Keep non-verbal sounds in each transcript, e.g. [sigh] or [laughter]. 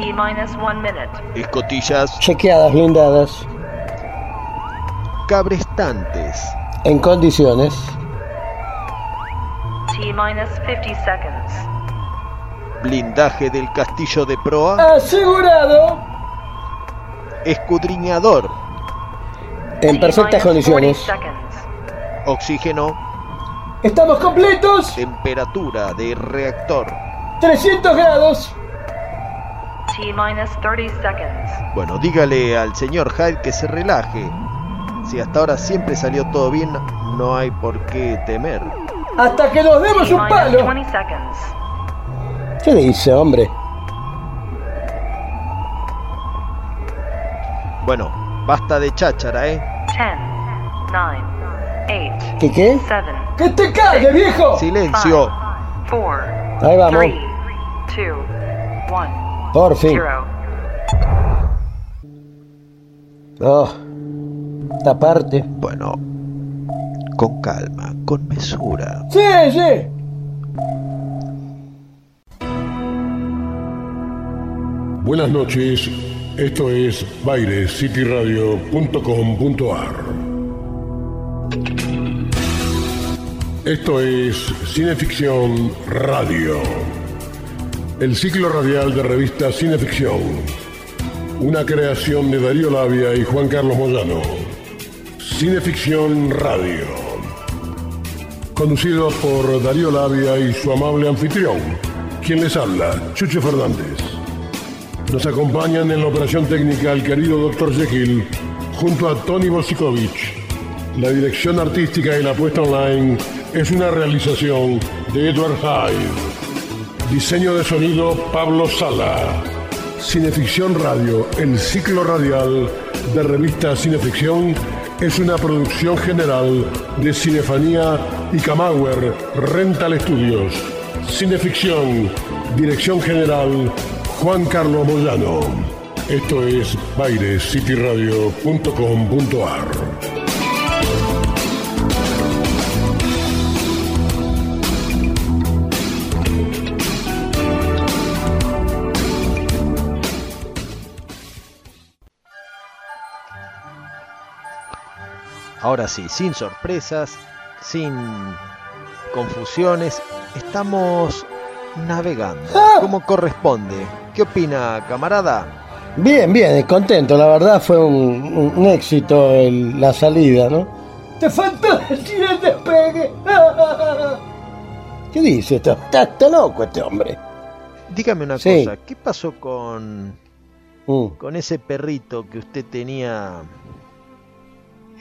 T minus one minute. Escotillas Chequeadas, blindadas. cabrestantes. En condiciones. T minus 50 seconds. Blindaje del castillo de proa. Asegurado. Escudriñador. En perfectas minus 40 condiciones. Oxígeno. Estamos completos. Temperatura de reactor. 300 grados. T minus 30 seconds. Bueno, dígale al señor Hyde que se relaje. Si hasta ahora siempre salió todo bien, no hay por qué temer. Hasta que nos demos un palo. 20 seconds. ¿Qué dice, hombre? Bueno, basta de cháchara, ¿eh? 10, 9, 8, ¿Qué qué? 7, ¡Que te calles, viejo! Silencio. 4, Ahí vamos. 3, 2, 1, Por fin. 0. Oh, esta parte. Bueno, con calma, con mesura. Sí, sí. Buenas noches, esto es bairescityradio.com.ar. Esto es Cineficción Radio, el ciclo radial de revista Cineficción, una creación de Darío Labia y Juan Carlos Moyano. Cineficción Radio, conducido por Darío Labia y su amable anfitrión, quien les habla, Chucho Fernández. Nos acompañan en la operación técnica el querido Dr. Jekyll junto a Tony Bosikovich. La dirección artística y la puesta online es una realización de Edward Hyde. Diseño de sonido Pablo Sala. Cineficción Radio, el ciclo radial de revista Cineficción, es una producción general de Cinefanía y Camauer Rental Studios. Cineficción, dirección general Juan Carlos Moyano. Esto es bairescityradio.com.ar. Ahora sí, sin sorpresas, sin confusiones, estamos navegando como corresponde. ¿Qué opina, camarada? Bien, bien, contento. La verdad fue un, un éxito el- la salida, ¿no? Te faltó decir el despegue. ¿Qué dice esto? Está, está loco este hombre. Dígame una Sí. cosa, ¿qué pasó con, Mm. con ese perrito que usted tenía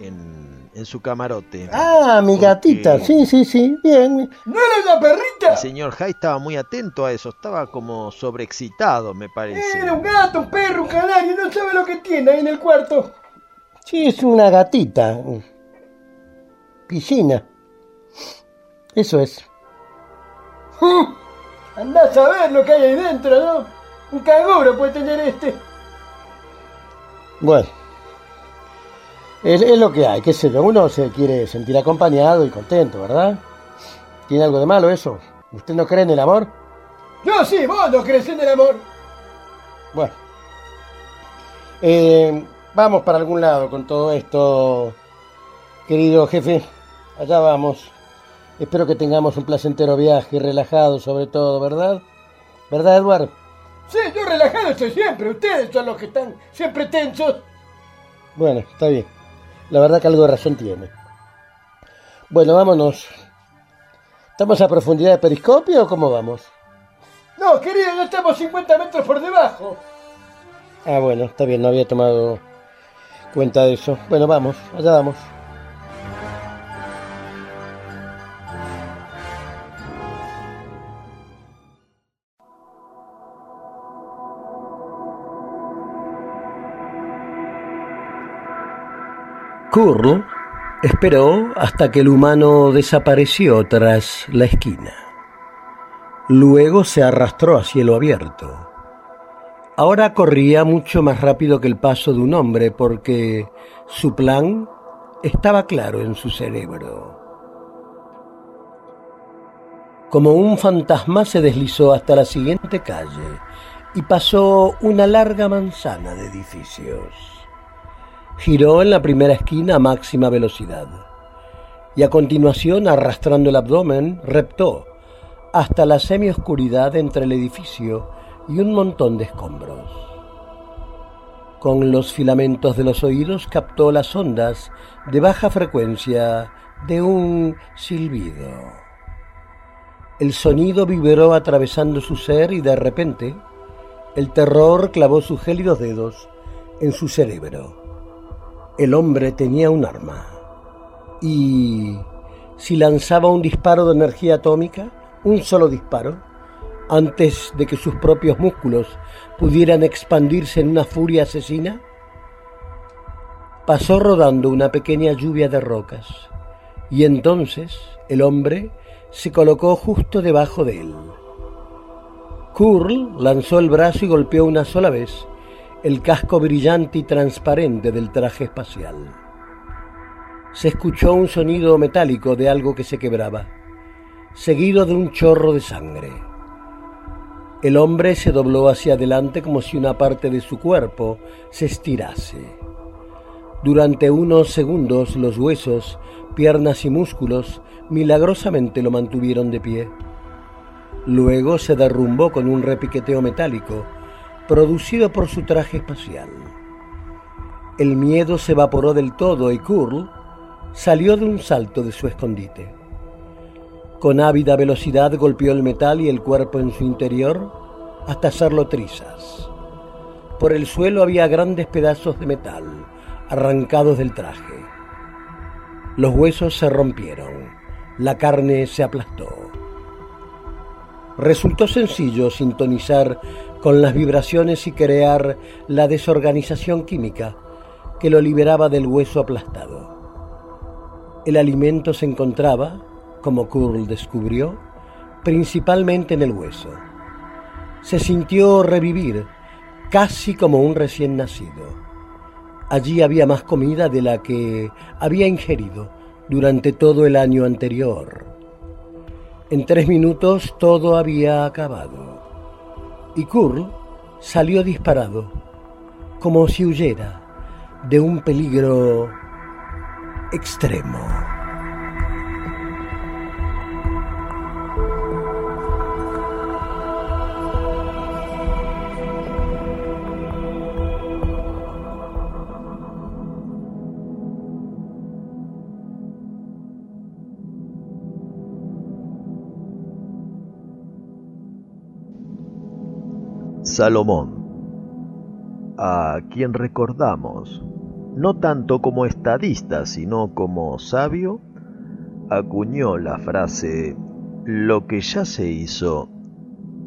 en, en su camarote? Ah, mi Porque gatita. Sí, sí, sí. Bien. ¿No era una perrita? El señor Hyde estaba muy atento a eso, estaba como sobreexcitado, me parece. Era un gato, un perro, un canario. No sabe lo que tiene ahí en el cuarto. Sí, es una gatita. Piscina. Eso es. Andás a ver lo que hay ahí dentro, ¿no? Un caguro puede tener este. Bueno. Es, es lo que hay, qué sé yo. Uno se quiere sentir acompañado y contento, ¿verdad? ¿Tiene algo de malo eso? ¿Usted no cree en el amor? Yo sí, vos no crees en el amor. Bueno. Eh, vamos para algún lado con todo esto, querido jefe. Allá vamos. Espero que tengamos un placentero viaje, relajado sobre todo, ¿verdad? ¿Verdad, Eduardo? Sí, yo relajado estoy siempre. Ustedes son los que están siempre tensos. Bueno, está bien. La verdad que algo de razón tiene. Bueno, vámonos. ¿Estamos a profundidad de periscopio o cómo vamos? No, querido, ya estamos 50 metros por debajo. Ah, bueno, está bien, no había tomado cuenta de eso. Bueno, vamos, allá vamos. Curl esperó hasta que el humano desapareció tras la esquina. Luego se arrastró a cielo abierto. Ahora corría mucho más rápido que el paso de un hombre porque su plan estaba claro en su cerebro. Como un fantasma se deslizó hasta la siguiente calle y pasó una larga manzana de edificios. Giró en la primera esquina a máxima velocidad y a continuación, arrastrando el abdomen, reptó hasta la semioscuridad entre el edificio y un montón de escombros. Con los filamentos de los oídos captó las ondas de baja frecuencia de un silbido. El sonido vibró atravesando su ser y de repente el terror clavó sus gélidos dedos en su cerebro. El hombre tenía un arma y si lanzaba un disparo de energía atómica, un solo disparo, antes de que sus propios músculos pudieran expandirse en una furia asesina, pasó rodando una pequeña lluvia de rocas y entonces el hombre se colocó justo debajo de él. Curl lanzó el brazo y golpeó una sola vez el casco brillante y transparente del traje espacial. Se escuchó un sonido metálico de algo que se quebraba, seguido de un chorro de sangre. El hombre se dobló hacia adelante como si una parte de su cuerpo se estirase. Durante unos segundos los huesos, piernas y músculos milagrosamente lo mantuvieron de pie. Luego se derrumbó con un repiqueteo metálico producido por su traje espacial. El miedo se evaporó del todo y Curl salió de un salto de su escondite. Con ávida velocidad golpeó el metal y el cuerpo en su interior hasta hacerlo trizas. Por el suelo había grandes pedazos de metal arrancados del traje. Los huesos se rompieron, la carne se aplastó. Resultó sencillo sintonizar con las vibraciones y crear la desorganización química que lo liberaba del hueso aplastado. El alimento se encontraba, como Curl descubrió, principalmente en el hueso. Se sintió revivir, casi como un recién nacido. Allí había más comida de la que había ingerido durante todo el año anterior. En tres minutos todo había acabado. Y Curl salió disparado, como si huyera de un peligro extremo. Salomón, a quien recordamos no tanto como estadista, sino como sabio, acuñó la frase, lo que ya se hizo,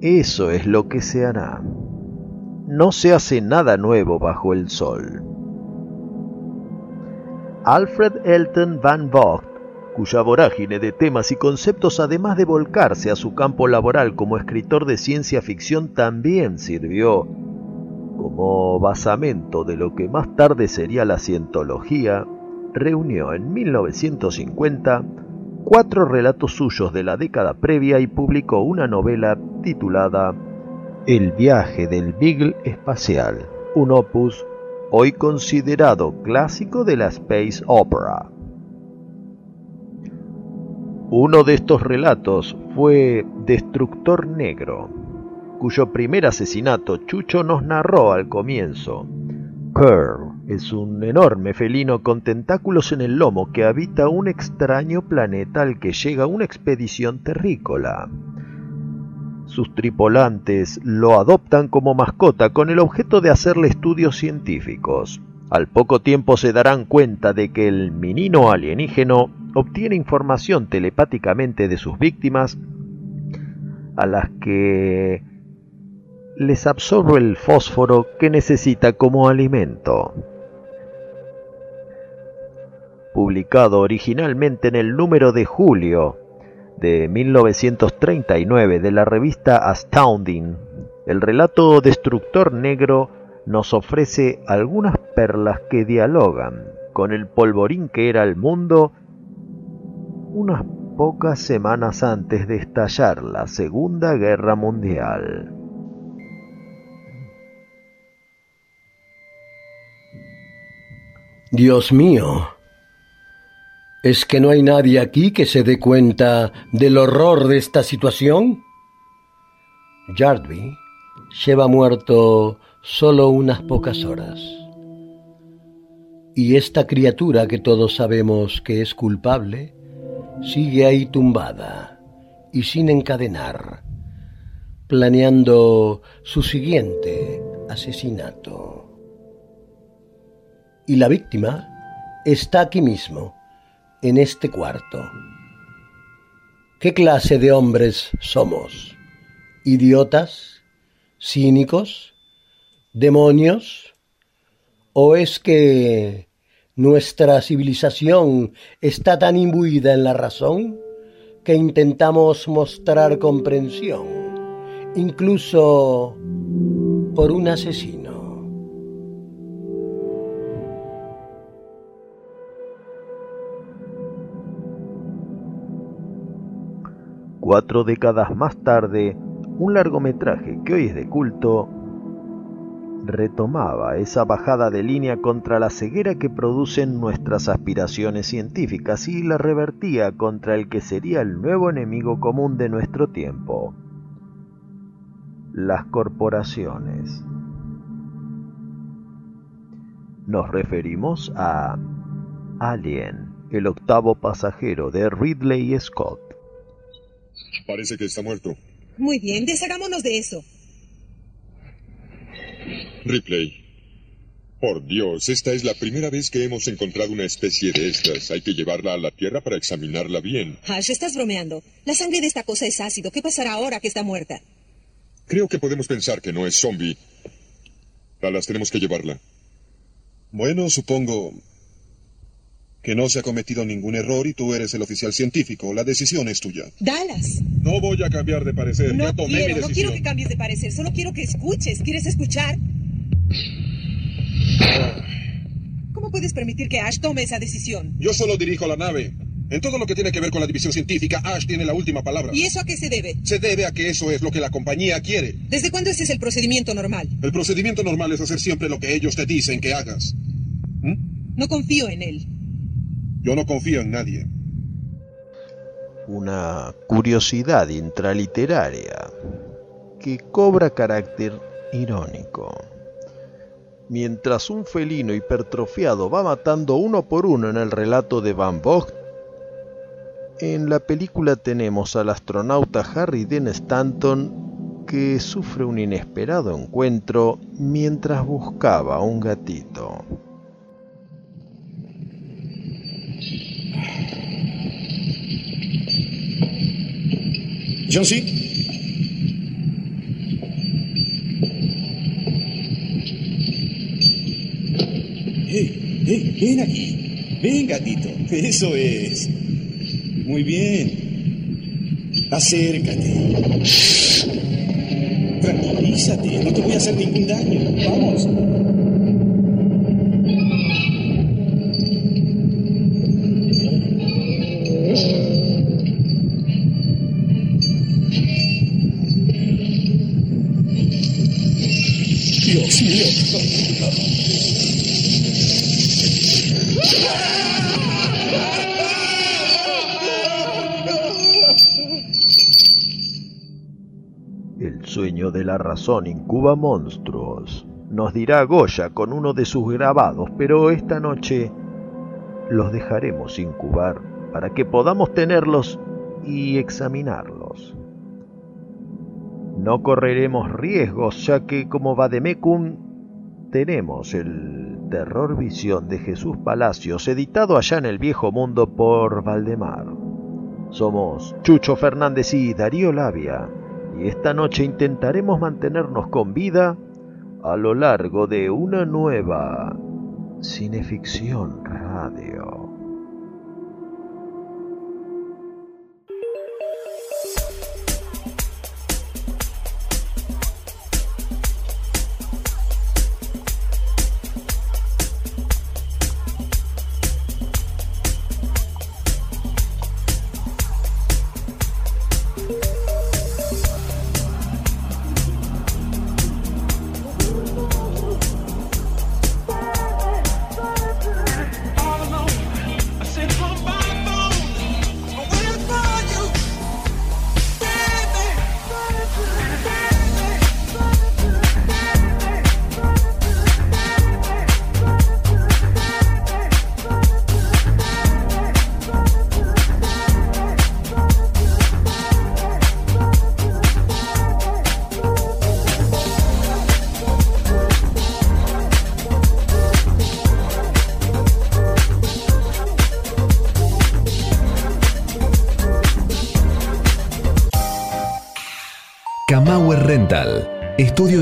eso es lo que se hará. No se hace nada nuevo bajo el sol. Alfred Elton Van Vogt, cuya vorágine de temas y conceptos, además de volcarse a su campo laboral como escritor de ciencia ficción, también sirvió como basamento de lo que más tarde sería la cientología, reunió en 1950 cuatro relatos suyos de la década previa y publicó una novela titulada El viaje del Beagle espacial, un opus hoy considerado clásico de la space opera. Uno de estos relatos fue Destructor Negro, cuyo primer asesinato Chucho nos narró al comienzo. Curl es un enorme felino con tentáculos en el lomo que habita un extraño planeta al que llega una expedición terrícola. Sus tripulantes lo adoptan como mascota con el objeto de hacerle estudios científicos. Al poco tiempo se darán cuenta de que el menino alienígeno obtiene información telepáticamente de sus víctimas a las que les absorbe el fósforo que necesita como alimento. Publicado originalmente en el número de julio de 1939 de la revista Astounding, el relato Destructor Negro nos ofrece algunas perlas que dialogan con el polvorín que era el mundo unas pocas semanas antes de estallar la Segunda Guerra Mundial. Dios mío, ¿es que no hay nadie aquí que se dé cuenta del horror de esta situación? Yardby lleva muerto solo unas pocas horas. Y esta criatura que todos sabemos que es culpable, sigue ahí tumbada y sin encadenar, planeando su siguiente asesinato. Y la víctima está aquí mismo, en este cuarto. ¿Qué clase de hombres somos? ¿Idiotas? ¿Cínicos? ¿Demonios? ¿O es que nuestra civilización está tan imbuida en la razón que intentamos mostrar comprensión, incluso por un asesino? Cuatro décadas más tarde, un largometraje que hoy es de culto retomaba esa bajada de línea contra la ceguera que producen nuestras aspiraciones científicas y la revertía contra el que sería el nuevo enemigo común de nuestro tiempo, las corporaciones. Nos referimos a Alien, el octavo pasajero de Ridley Scott. Parece que está muerto. Muy bien, deshagámonos de eso. Ripley. Por Dios, esta es la primera vez que hemos encontrado una especie de estas. Hay que llevarla a la Tierra para examinarla bien. Ash, estás bromeando. La sangre de esta cosa es ácido. ¿Qué pasará ahora que está muerta? Creo que podemos pensar que no es zombie. Dallas, tenemos que llevarla. Bueno, supongo que no se ha cometido ningún error y tú eres el oficial científico. La decisión es tuya. Dallas. No voy a cambiar de parecer. No ya tomé mi quiero, decisión. no quiero que cambies de parecer. Solo quiero que escuches. ¿Quieres escuchar? ¿Cómo puedes permitir que Ash tome esa decisión? Yo solo dirijo la nave. En todo lo que tiene que ver con la división científica, Ash tiene la última palabra. ¿Y eso a qué se debe? Se debe a que eso es lo que la compañía quiere. ¿Desde cuándo ese es el procedimiento normal? El procedimiento normal es hacer siempre lo que ellos te dicen que hagas. ¿Mm? No confío en él. Yo no confío en nadie. Una curiosidad intraliteraria que cobra carácter irónico. Mientras un felino hipertrofiado va matando uno por uno en el relato de Van Vogt, en la película tenemos al astronauta Harry Dean Stanton que sufre un inesperado encuentro mientras buscaba un gatito. John C. Hey, hey, ven aquí. Ven, gatito. Eso es. Muy bien. Acércate. Tranquilízate, no te voy a hacer ningún daño. Vamos. Sueño de la razón incuba monstruos, nos dirá Goya con uno de sus grabados, pero esta noche los dejaremos incubar para que podamos tenerlos y examinarlos. No correremos riesgos, ya que como Vademecum tenemos el terror visión de Jesús Palacios, editado allá en el viejo mundo por Valdemar. Somos Chucho Fernández y Darío Labia, y esta noche intentaremos mantenernos con vida a lo largo de una nueva cineficción radio.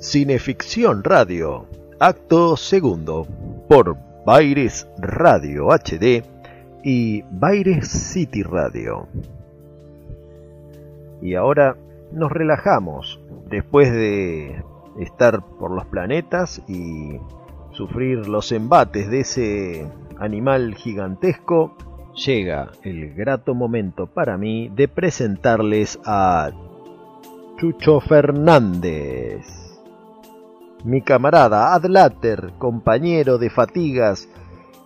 Cineficción Radio, acto segundo, por Baires Radio HD y Baires City Radio. Y ahora nos relajamos después de estar por los planetas y sufrir los embates de ese animal gigantesco. Llega el grato momento para mí de presentarles a Chucho Fernández. Mi camarada Adlater, compañero de fatigas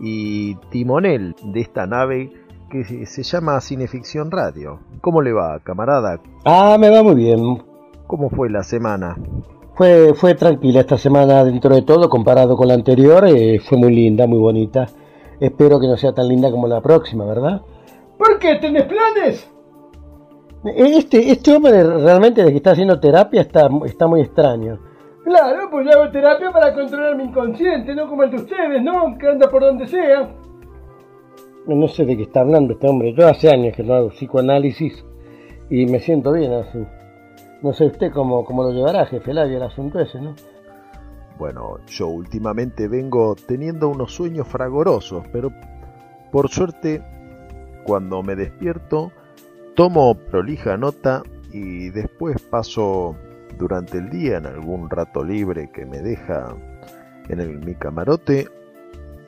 y timonel de esta nave que se llama Cineficción Radio. ¿Cómo le va, camarada? Ah, me va muy bien. ¿Cómo fue la semana? Fue, fue tranquila esta semana dentro de todo, comparado con la anterior, eh, fue muy linda, muy bonita. Espero que no sea tan linda como la próxima, ¿verdad? ¿Por qué? ¿Tenés planes? Este, este hombre realmente de que está haciendo terapia está, está muy extraño. Claro, pues yo hago terapia para controlar mi inconsciente, no como el de ustedes, ¿no? Que anda por donde sea. No sé de qué está hablando este hombre. Yo hace años que no hago psicoanálisis y me siento bien así. No sé usted cómo, cómo lo llevará, jefe Labia, el asunto ese, ¿no? Bueno, yo últimamente vengo teniendo unos sueños fragorosos, pero por suerte, cuando me despierto, Tomo prolija nota y después paso durante el día en algún rato libre que me deja en el, mi camarote,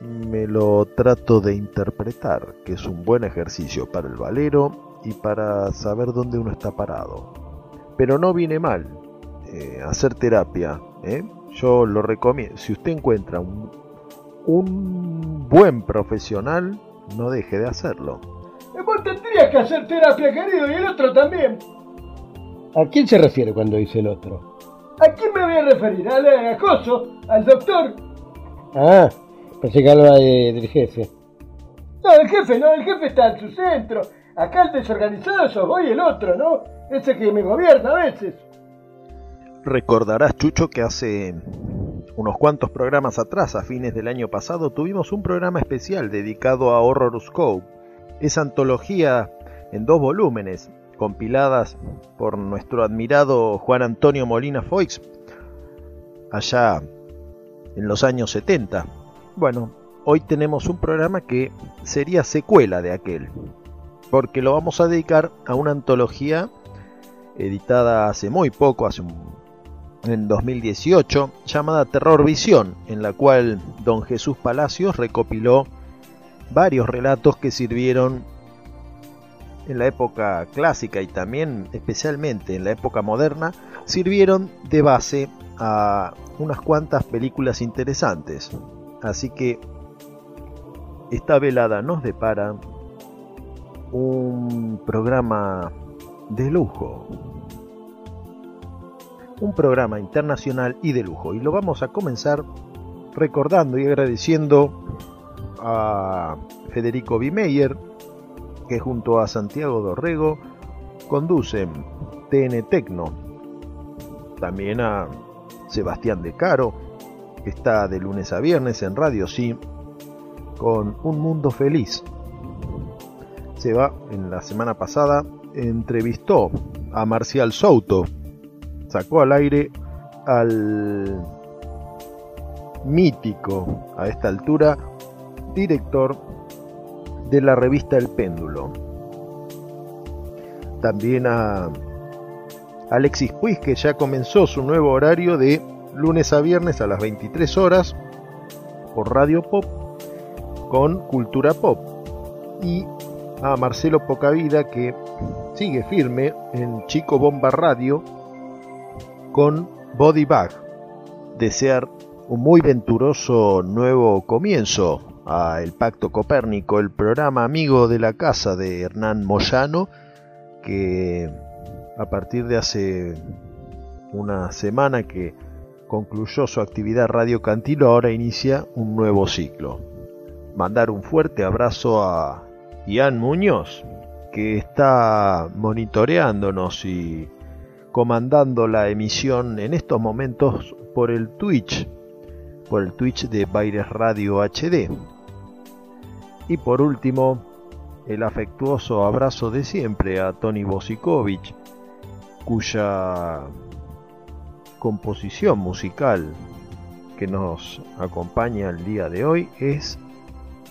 me lo trato de interpretar, que es un buen ejercicio para el valero y para saber dónde uno está parado. Pero no viene mal eh, hacer terapia, ¿eh? yo lo recomiendo. Si usted encuentra un, buen profesional, no deje de hacerlo. Vos tendrías que hacer terapia, querido, y el otro también. ¿A quién se refiere cuando dice el otro? ¿A quién me voy a referir? ¿Al acoso? ¿Al doctor? Ah, pensé que hablaba de, del jefe. No, el jefe no, el jefe está en su centro. Acá el desorganizado sos vos y el otro, ¿no? Ese que me gobierna a veces. Recordarás, Chucho, que hace unos cuantos programas atrás, a fines del año pasado, tuvimos un programa especial dedicado a Horrorscope, esa antología en dos volúmenes, compiladas por nuestro admirado Juan Antonio Molina Foix, allá en los años 70. Bueno, hoy tenemos un programa que sería secuela de aquel, porque lo vamos a dedicar a una antología editada hace muy poco, hace un, en 2018, llamada Terror Visión, en la cual don Jesús Palacios recopiló varios relatos que sirvieron en la época clásica y también especialmente en la época moderna, sirvieron de base a unas cuantas películas interesantes. Así que esta velada nos depara un programa de lujo. Un programa internacional y de lujo. Y lo vamos a comenzar recordando y agradeciendo a Federico Bimeyer, que junto a Santiago Dorrego conducen TN Tecno. También a Sebastián De Caro, que está de lunes a viernes en Radio Sí, con Un Mundo Feliz. Se va, en la semana pasada, entrevistó a Marcial Souto, sacó al aire al mítico a esta altura director de la revista El Péndulo. También a Alexis Puig, que ya comenzó su nuevo horario de lunes a viernes a las 23 horas por Radio Pop con Cultura Pop. Y a Marcelo Pocavida, que sigue firme en Chico Bomba Radio con Body Bag. Desear un muy venturoso nuevo comienzo a El Pacto Copérnico, el programa amigo de la casa de Hernán Moyano, que a partir de hace una semana que concluyó su actividad Radio Cantilo, ahora inicia un nuevo ciclo. Mandar un fuerte abrazo a Ian Muñoz, que está monitoreándonos y comandando la emisión en estos momentos por el Twitch, por el Twitch de Baires Radio HD. Y por último, el afectuoso abrazo de siempre a Tony Bosikovic, cuya composición musical que nos acompaña el día de hoy es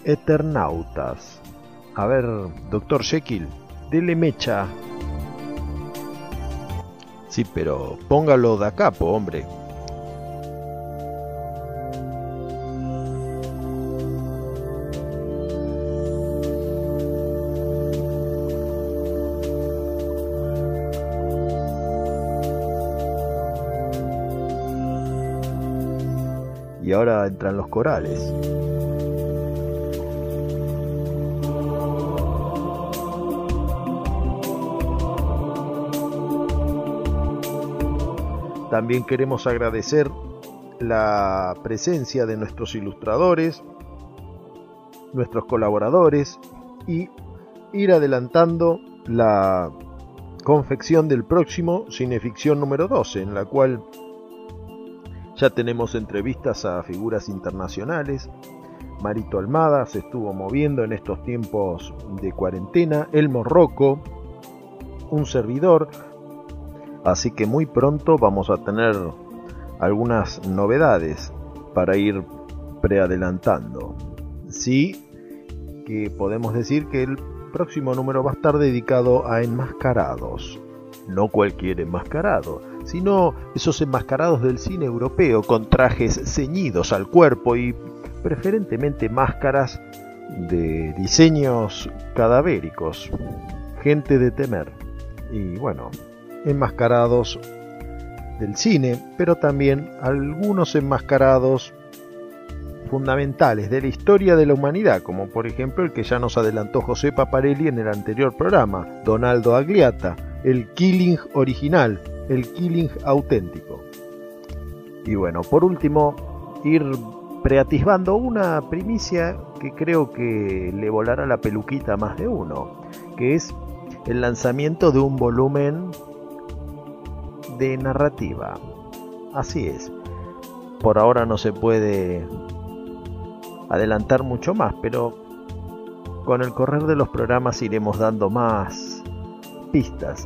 Eternautas. A ver, doctor Jekyll, dele mecha. Sí, pero póngalo de capo, hombre. Ahora entran los corales. También queremos agradecer la presencia de nuestros ilustradores, nuestros colaboradores y ir adelantando la confección del próximo Cineficción número 12, en la cual ya tenemos entrevistas a figuras internacionales. Marito Almada se estuvo moviendo en estos tiempos de cuarentena. El Morroco, un servidor, Así que muy pronto vamos a tener algunas novedades para ir preadelantando. Sí que podemos decir que el próximo número va a estar dedicado a enmascarados. No cualquier enmascarado, sino esos enmascarados del cine europeo con trajes ceñidos al cuerpo y preferentemente máscaras de diseños cadavéricos. Gente de temer. Y bueno, enmascarados del cine, pero también algunos enmascarados fundamentales de la historia de la humanidad, como por ejemplo el que ya nos adelantó José Paparelli en el anterior programa, Donaldo Agliata, el Killing original, el Killing auténtico. Y bueno, por último, ir preatisbando una primicia que creo que le volará la peluquita a más de uno, que es el lanzamiento de un volumen de narrativa. Así es. Por ahora no se puede adelantar mucho más, pero con el correr de los programas iremos dando más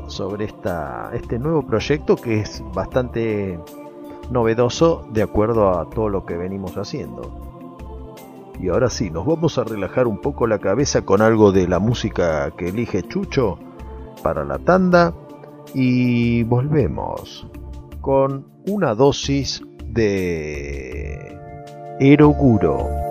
sobre esta, este nuevo proyecto que es bastante novedoso de acuerdo a todo lo que venimos haciendo. Y ahora sí, nos vamos a relajar un poco la cabeza con algo de la música que elige Chucho para la tanda y volvemos con una dosis de Eroguro.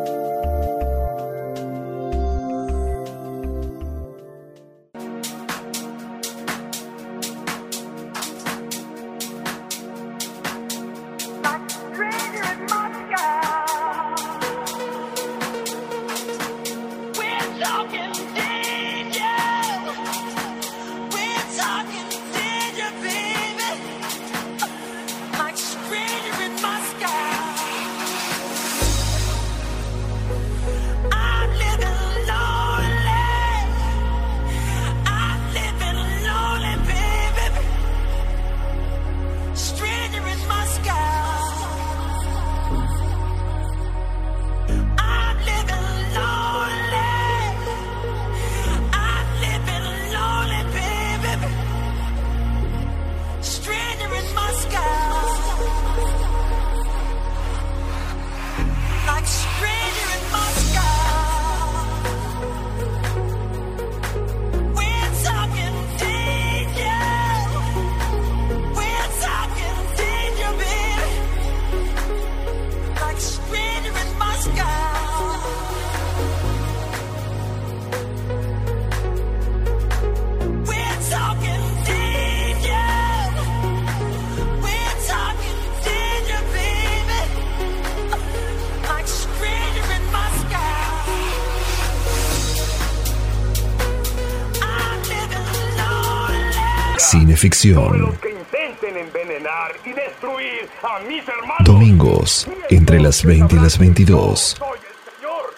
Cineficción. que intenten envenenar envenenar y destruir a mis hermanos. Domingos, entre las 20 y las 22. Soy el Señor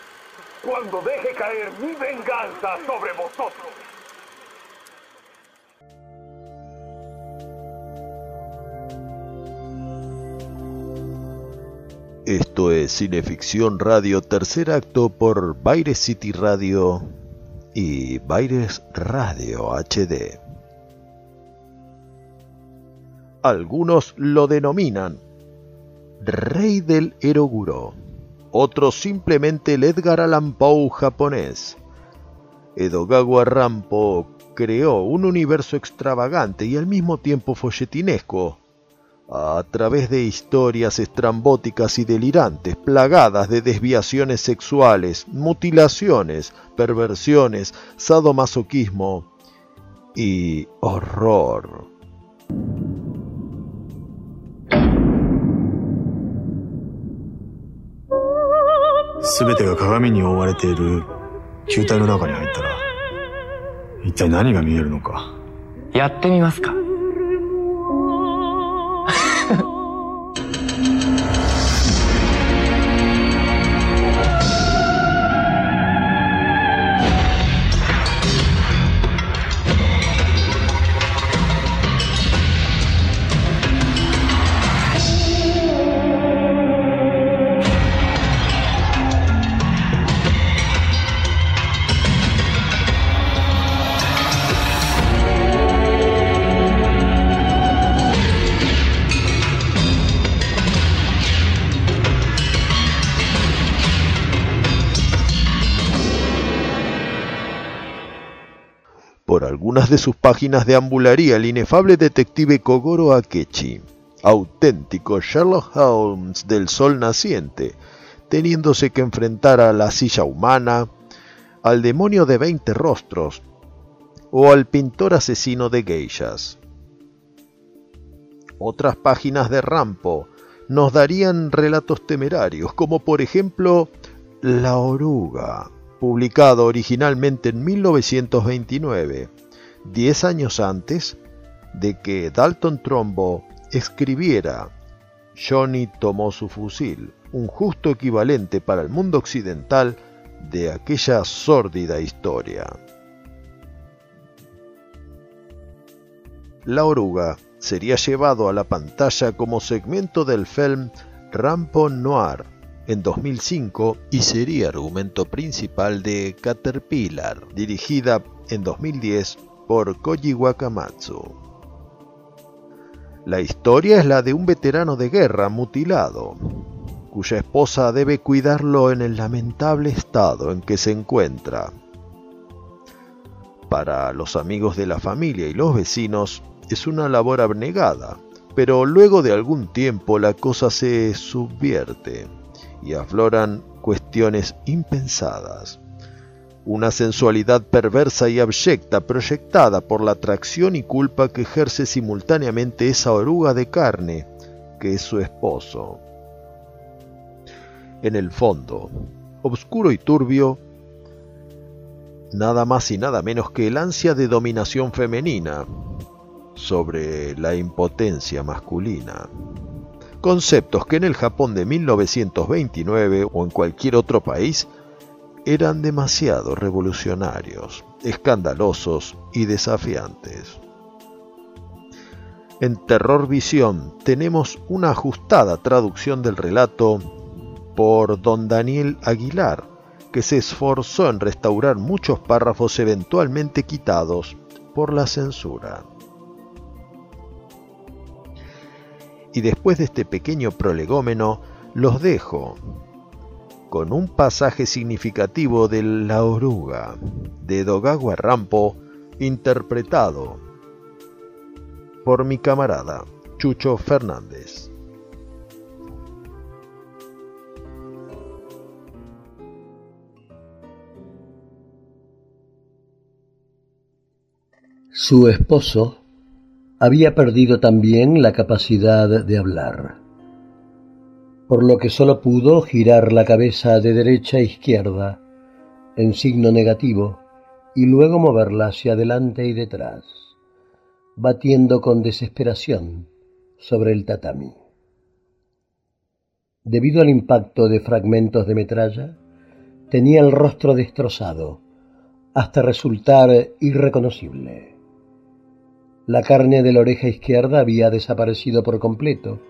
cuando deje caer mi venganza sobre vosotros. Esto es Cineficción Radio, tercer acto por Baires City Radio y Baires Radio HD. Algunos lo denominan Rey del Eroguro, otros simplemente el Edgar Allan Poe japonés. Edogawa Rampo creó un universo extravagante y al mismo tiempo folletinesco, a través de historias estrambóticas y delirantes, plagadas de desviaciones sexuales, mutilaciones, perversiones, sadomasoquismo y horror. 全てが鏡に覆われている球体の中に入ったら一体何が見えるのか。やってみますか。De sus páginas deambularía el inefable detective Kogoro Akechi, auténtico Sherlock Holmes del sol naciente, teniéndose que enfrentar a la silla humana, al demonio de veinte rostros o al pintor asesino de geishas. Otras páginas de Rampo nos darían relatos temerarios, como por ejemplo La oruga, publicado originalmente en 1929, diez años antes de que Dalton Trumbo escribiera Johnny tomó su fusil, un justo equivalente para el mundo occidental de aquella sórdida historia. La oruga sería llevado a la pantalla como segmento del film Rampo Noir en 2005 y sería argumento principal de Caterpillar, dirigida en 2010 por Koji Wakamatsu. La historia es la de un veterano de guerra mutilado, cuya esposa debe cuidarlo en el lamentable estado en que se encuentra. Para los amigos de la familia y los vecinos es una labor abnegada, pero luego de algún tiempo la cosa se subvierte y afloran cuestiones impensadas. Una sensualidad perversa y abyecta proyectada por la atracción y culpa que ejerce simultáneamente esa oruga de carne que es su esposo. En el fondo, obscuro y turbio, nada más y nada menos que el ansia de dominación femenina sobre la impotencia masculina conceptos que en el Japón de 1929 o en cualquier otro país eran demasiado revolucionarios, escandalosos y desafiantes. En Terror Visión tenemos una ajustada traducción del relato por don Daniel Aguilar, que se esforzó en restaurar muchos párrafos eventualmente quitados por la censura. Y después de este pequeño prolegómeno, los dejo con un pasaje significativo de La oruga de Dogawa Rampo, interpretado por mi camarada Chucho Fernández. Su esposo había perdido también la capacidad de hablar, por lo que sólo pudo girar la cabeza de derecha a izquierda en signo negativo y luego moverla hacia adelante y detrás, batiendo con desesperación sobre el tatami. Debido al impacto de fragmentos de metralla, tenía el rostro destrozado hasta resultar irreconocible. La carne de la oreja izquierda había desaparecido por completo,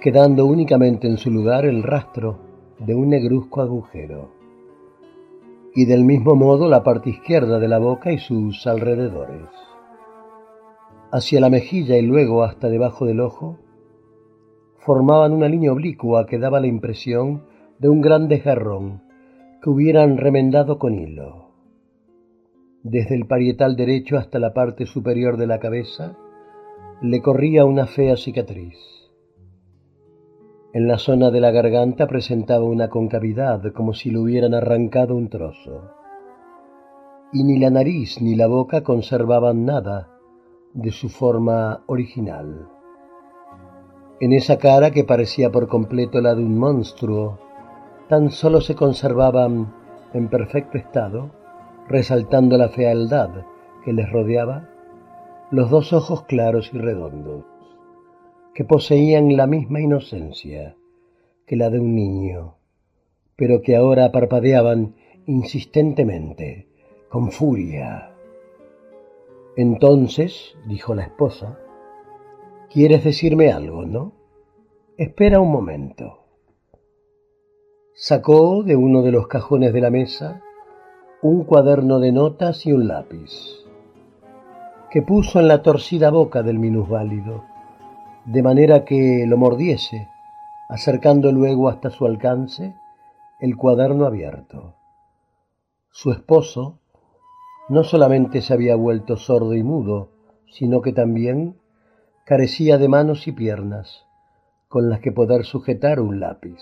quedando únicamente en su lugar el rastro de un negruzco agujero, y del mismo modo la parte izquierda de la boca y sus alrededores. Hacia la mejilla y luego hasta debajo del ojo, formaban una línea oblicua que daba la impresión de un gran desgarrón que hubieran remendado con hilo. Desde el parietal derecho hasta la parte superior de la cabeza le corría una fea cicatriz. En la zona de la garganta presentaba una concavidad como si le hubieran arrancado un trozo. Y ni la nariz ni la boca conservaban nada de su forma original. En esa cara que parecía por completo la de un monstruo, tan solo se conservaban en perfecto estado, resaltando la fealdad que les rodeaba, los dos ojos claros y redondos, que poseían la misma inocencia que la de un niño, pero que ahora parpadeaban insistentemente, con furia. Entonces, dijo la esposa, ¿quieres decirme algo, no? Espera un momento. Sacó de uno de los cajones de la mesa un cuaderno de notas y un lápiz, que puso en la torcida boca del minusválido, de manera que lo mordiese, acercando luego hasta su alcance el cuaderno abierto. Su esposo no solamente se había vuelto sordo y mudo, sino que también carecía de manos y piernas con las que poder sujetar un lápiz.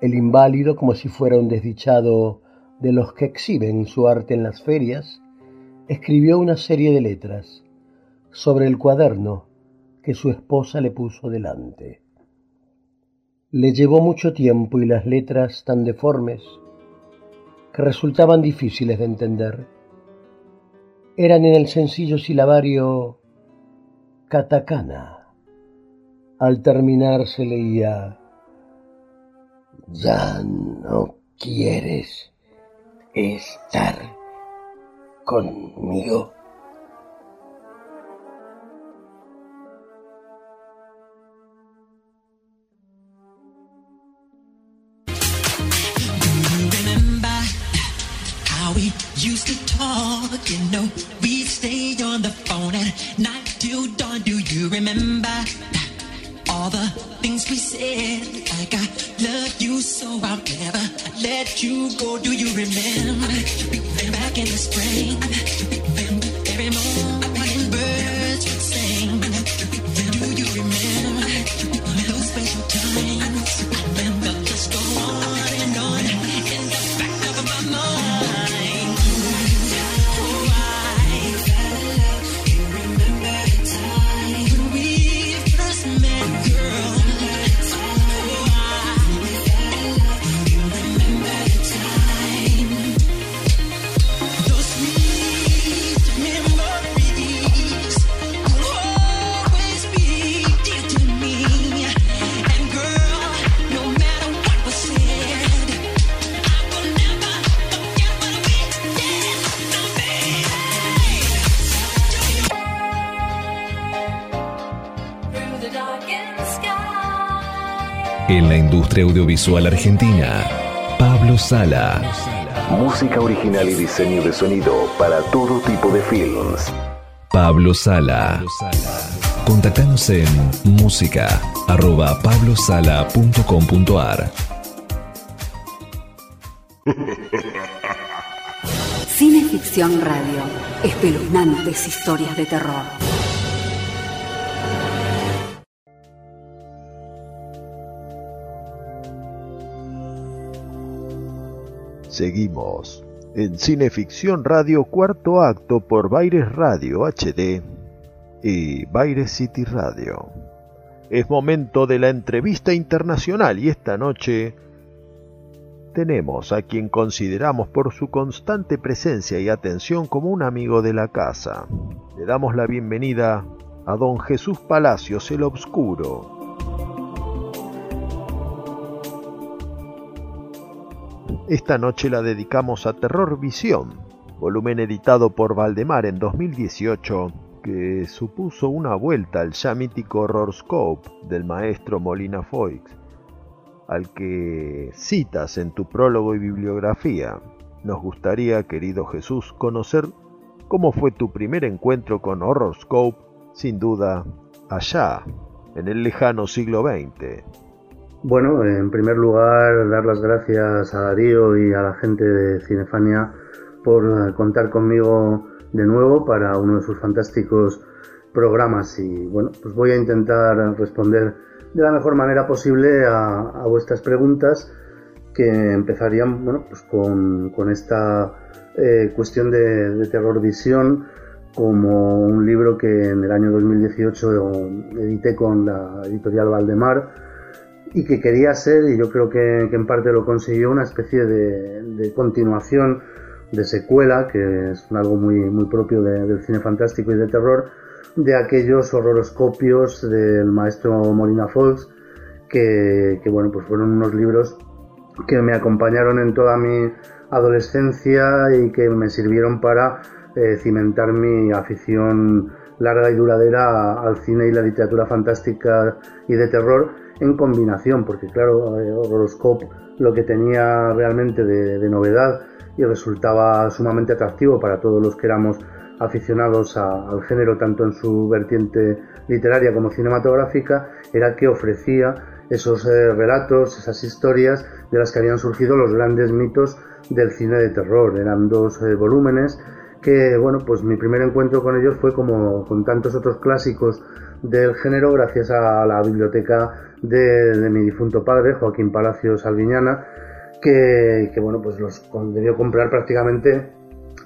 El inválido, como si fuera un desdichado de los que exhiben su arte en las ferias, escribió una serie de letras sobre el cuaderno que su esposa le puso delante. Le llevó mucho tiempo y las letras tan deformes que resultaban difíciles de entender eran en el sencillo silabario katakana. Al terminar se leía ya no quieres estar conmigo. Used to talk, you know, we stayed on the phone at night till dawn. Do you remember? all the things we said. Like I love you so I'll never let you go. Do you remember? Back in the spring, industria audiovisual argentina, Pablo Sala. Música original y diseño de sonido para todo tipo de films. Pablo Sala. Contactanos en música arroba pablosala.com.ar Cineficción Radio. Espeluznantes historias de terror. Seguimos en Cineficción Radio Cuarto Acto por Baires Radio HD y Baires City Radio. Es momento de la entrevista internacional y esta noche tenemos a quien consideramos por su constante presencia y atención como un amigo de la casa. Le damos la bienvenida a don Jesús Palacios el Obscuro. Esta noche la dedicamos a Terror Visión, volumen editado por Valdemar en 2018, que supuso una vuelta al ya mítico Horrorscope del maestro Molina Foix, al que citas en tu prólogo y bibliografía. Nos gustaría, querido Jesús, conocer cómo fue tu primer encuentro con Horrorscope, sin duda, allá, en el lejano siglo XX. Bueno, en primer lugar, dar las gracias a Darío y a la gente de Cinefania por eh, contar conmigo de nuevo para uno de sus fantásticos programas. Y bueno, pues voy a intentar responder de la mejor manera posible a, vuestras preguntas que empezarían bueno, pues con, esta eh, cuestión de, de Terror como un libro que en el año 2018 edité con la editorial Valdemar y que quería ser, y yo creo que, en parte lo consiguió, una especie de, continuación, de secuela, que es algo muy, muy propio del cine fantástico y de terror, de aquellos horroroscopios del maestro Molina Fox, que, bueno, pues fueron unos libros que me acompañaron en toda mi adolescencia y que me sirvieron para eh, cimentar mi afición larga y duradera al cine y la literatura fantástica y de terror en combinación, porque claro, eh, Horoscope lo que tenía realmente de, novedad y resultaba sumamente atractivo para todos los que éramos aficionados al género, tanto en su vertiente literaria como cinematográfica, era que ofrecía esos eh, relatos, esas historias de las que habían surgido los grandes mitos del cine de terror. Eran dos eh, volúmenes que, bueno, pues mi primer encuentro con ellos fue como con tantos otros clásicos del género gracias a la biblioteca de, mi difunto padre, Joaquín Palacios Alviñana, que, bueno, pues los debió comprar prácticamente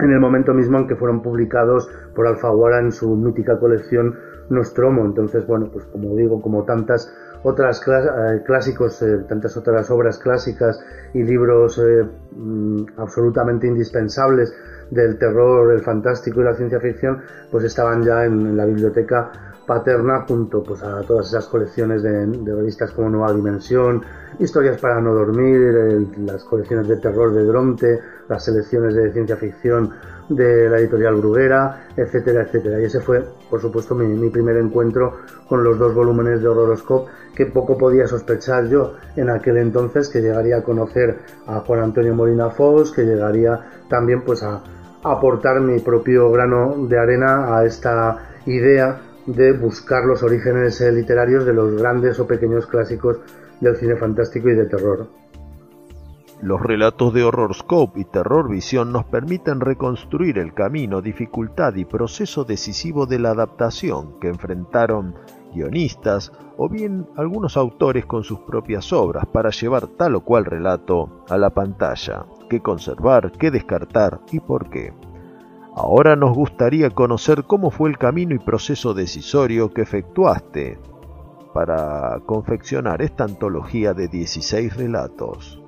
en el momento mismo en que fueron publicados por Alfaguara en su mítica colección Nostromo. Entonces, bueno, pues como digo, como tantas otras eh, clásicos, eh, tantas otras obras clásicas y libros eh, mm, absolutamente indispensables del terror, el fantástico y la ciencia ficción, pues estaban ya en la biblioteca paterna junto pues, a todas esas colecciones de, revistas como Nueva Dimensión, Historias para no dormir, las colecciones de terror de Dronte, las selecciones de ciencia ficción de la editorial Bruguera, etcétera, etcétera. Y ese fue, por supuesto, mi, primer encuentro con los dos volúmenes de Horroroscope que poco podía sospechar yo en aquel entonces que llegaría a conocer a Juan Antonio Molina Fos, que llegaría también pues a aportar mi propio grano de arena a esta idea de buscar los orígenes eh, literarios de los grandes o pequeños clásicos del cine fantástico y de terror. Los relatos de Horrorscope y Terror Visión nos permiten reconstruir el camino, dificultad y proceso decisivo de la adaptación que enfrentaron guionistas o bien algunos autores con sus propias obras para llevar tal o cual relato a la pantalla, qué conservar, qué descartar y por qué. Ahora nos gustaría conocer cómo fue el camino y proceso decisorio que efectuaste para confeccionar esta antología de 16 relatos.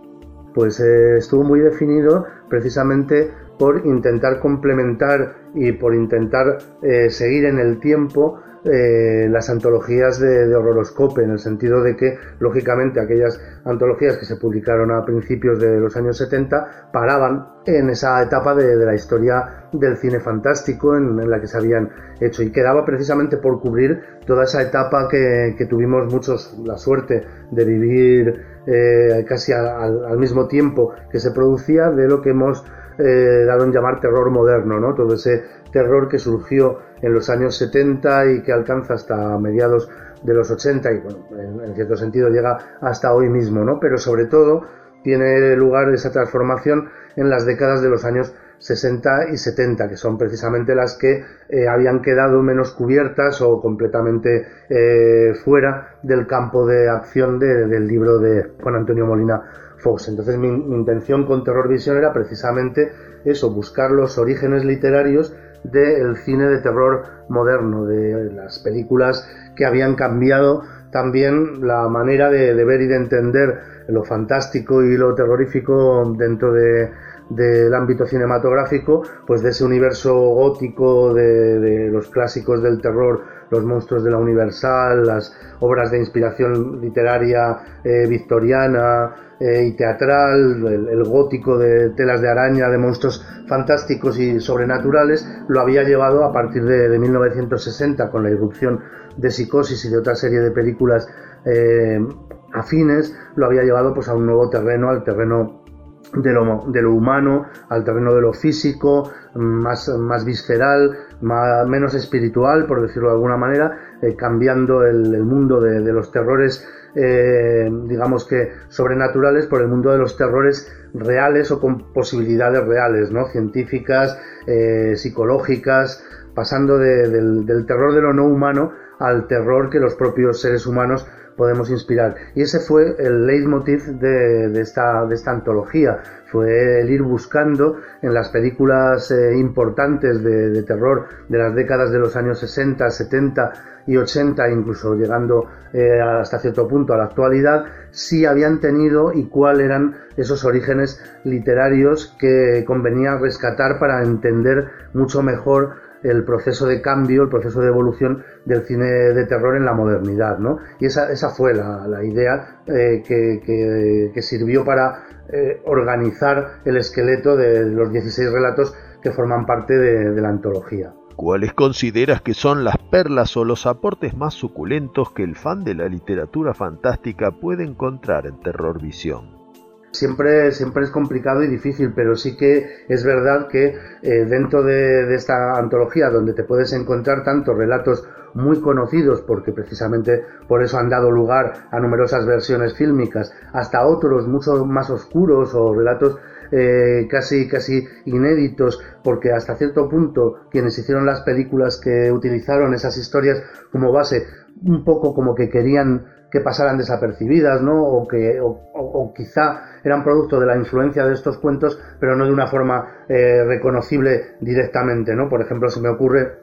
Pues eh, estuvo muy definido precisamente por intentar complementar y por intentar eh, seguir en el tiempo eh, las antologías de, horroroscope, en el sentido de que, lógicamente, aquellas antologías que se publicaron a principios de los años 70 paraban en esa etapa de, la historia del cine fantástico en, la que se habían hecho. Y quedaba precisamente por cubrir toda esa etapa que, tuvimos muchos la suerte de vivir eh, casi al, mismo tiempo que se producía de lo que hemos eh, dado en llamar terror moderno, ¿no? Todo ese terror que surgió en los años 70 y que alcanza hasta mediados de los 80 y bueno, en, cierto sentido llega hasta hoy mismo, ¿no? Pero sobre todo tiene lugar esa transformación en las décadas de los años 60 y 70, que son precisamente las que eh, habían quedado menos cubiertas o completamente eh, fuera del campo de acción del libro de Juan Antonio Molina Fox. Entonces mi, mi intención con Terror Visión era precisamente eso, buscar los orígenes literarios del cine de terror moderno, de las películas que habían cambiado también la manera de, ver y de entender lo fantástico y lo terrorífico dentro de, del ámbito cinematográfico, pues de ese universo gótico de, los clásicos del terror, los monstruos de la Universal, las obras de inspiración literaria eh, victoriana eh, y teatral, el, gótico de telas de araña, de monstruos fantásticos y sobrenaturales, lo había llevado a partir de, de 1960 con la irrupción de Psicosis y de otra serie de películas eh, afines, lo había llevado pues a un nuevo terreno, al terreno de lo, de lo humano, al terreno de lo físico, más, más visceral, más, menos espiritual, por decirlo de alguna manera, eh, cambiando el, mundo de, los terrores, eh, digamos que sobrenaturales, por el mundo de los terrores reales o con posibilidades reales, ¿no? científicas, eh, psicológicas, pasando de- del, del terror de lo no humano al terror que los propios seres humanos podemos inspirar. Y ese fue el leitmotiv de, de esta, de esta antología, fue el ir buscando en las películas eh, importantes de, terror de las décadas de los años 60, 70 y 80, incluso llegando eh, hasta cierto punto a la actualidad, si habían tenido y cuáles eran esos orígenes literarios que convenía rescatar para entender mucho mejor el proceso de cambio, el proceso de evolución del cine de terror en la modernidad, ¿no? Y esa, esa fue la, la idea eh, que, que- sirvió para eh, organizar el esqueleto de los 16 relatos que forman parte de, de la antología. ¿Cuáles consideras que son las perlas o los aportes más suculentos que el fan de la literatura fantástica puede encontrar en Terror Visión? Siempre, siempre es complicado y difícil, pero sí que es verdad que eh, dentro de, de esta antología, donde te puedes encontrar tantos relatos muy conocidos, porque precisamente por eso han dado lugar a numerosas versiones fílmicas, hasta otros mucho más oscuros o relatos eh, casi, casi inéditos, porque hasta cierto punto quienes hicieron las películas que utilizaron esas historias como base, un poco como que querían que pasaran desapercibidas, ¿no? O que o, quizá eran producto de la influencia de estos cuentos, pero no de una forma eh, reconocible directamente, ¿no? Por ejemplo, se me ocurre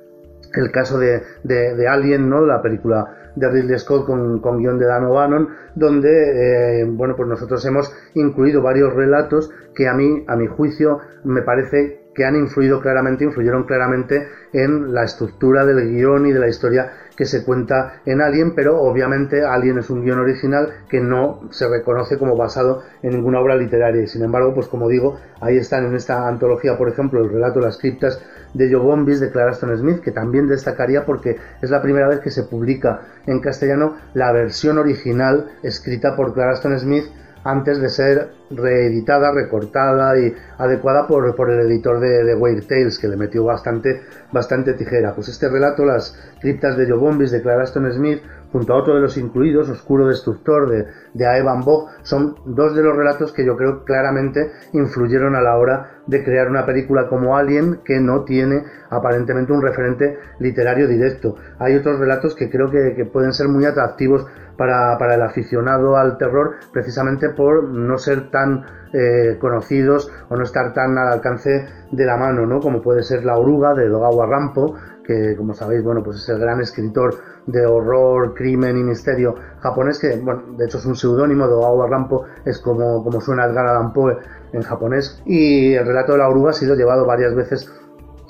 el caso de, de, de Alien, ¿no? La película de Ridley Scott con, con guion de Dan O'Bannon, donde, eh, bueno, pues nosotros hemos incluido varios relatos que a mí, a mi juicio, me parece que han influido claramente, influyeron claramente en la estructura del guion y de la historia que se cuenta en Alien, pero obviamente Alien es un guion original que no se reconoce como basado en ninguna obra literaria. Y sin embargo, pues como digo, ahí están en esta antología, por ejemplo, el relato Las criptas de Joe Bombis de Clara Aston Smith, que también destacaría porque es la primera vez que se publica en castellano la versión original escrita por Clara Aston Smith antes de ser reeditada, recortada y adecuada por, el editor de, de Weird Tales, que le metió bastante, bastante tijera. Pues este relato, Las criptas de Bombis de Clara Aston Smith, junto a otro de los incluidos, Oscuro Destructor de, A. Evan Bog, son dos de los relatos que yo creo claramente influyeron a la hora de crear una película como Alien que no tiene aparentemente un referente literario directo. Hay otros relatos que creo que pueden ser muy atractivos para, para el aficionado al terror precisamente por no ser tan eh, conocidos o no estar tan al alcance de la mano, ¿no? Como puede ser La oruga de Dogawa Rampo, que como sabéis, bueno, pues es el gran escritor de horror, crimen y misterio japonés, que bueno, de hecho es un seudónimo, Dogawa Rampo es como, como suena Edgar Allan Poe en japonés, y el relato de la oruga ha sido llevado varias veces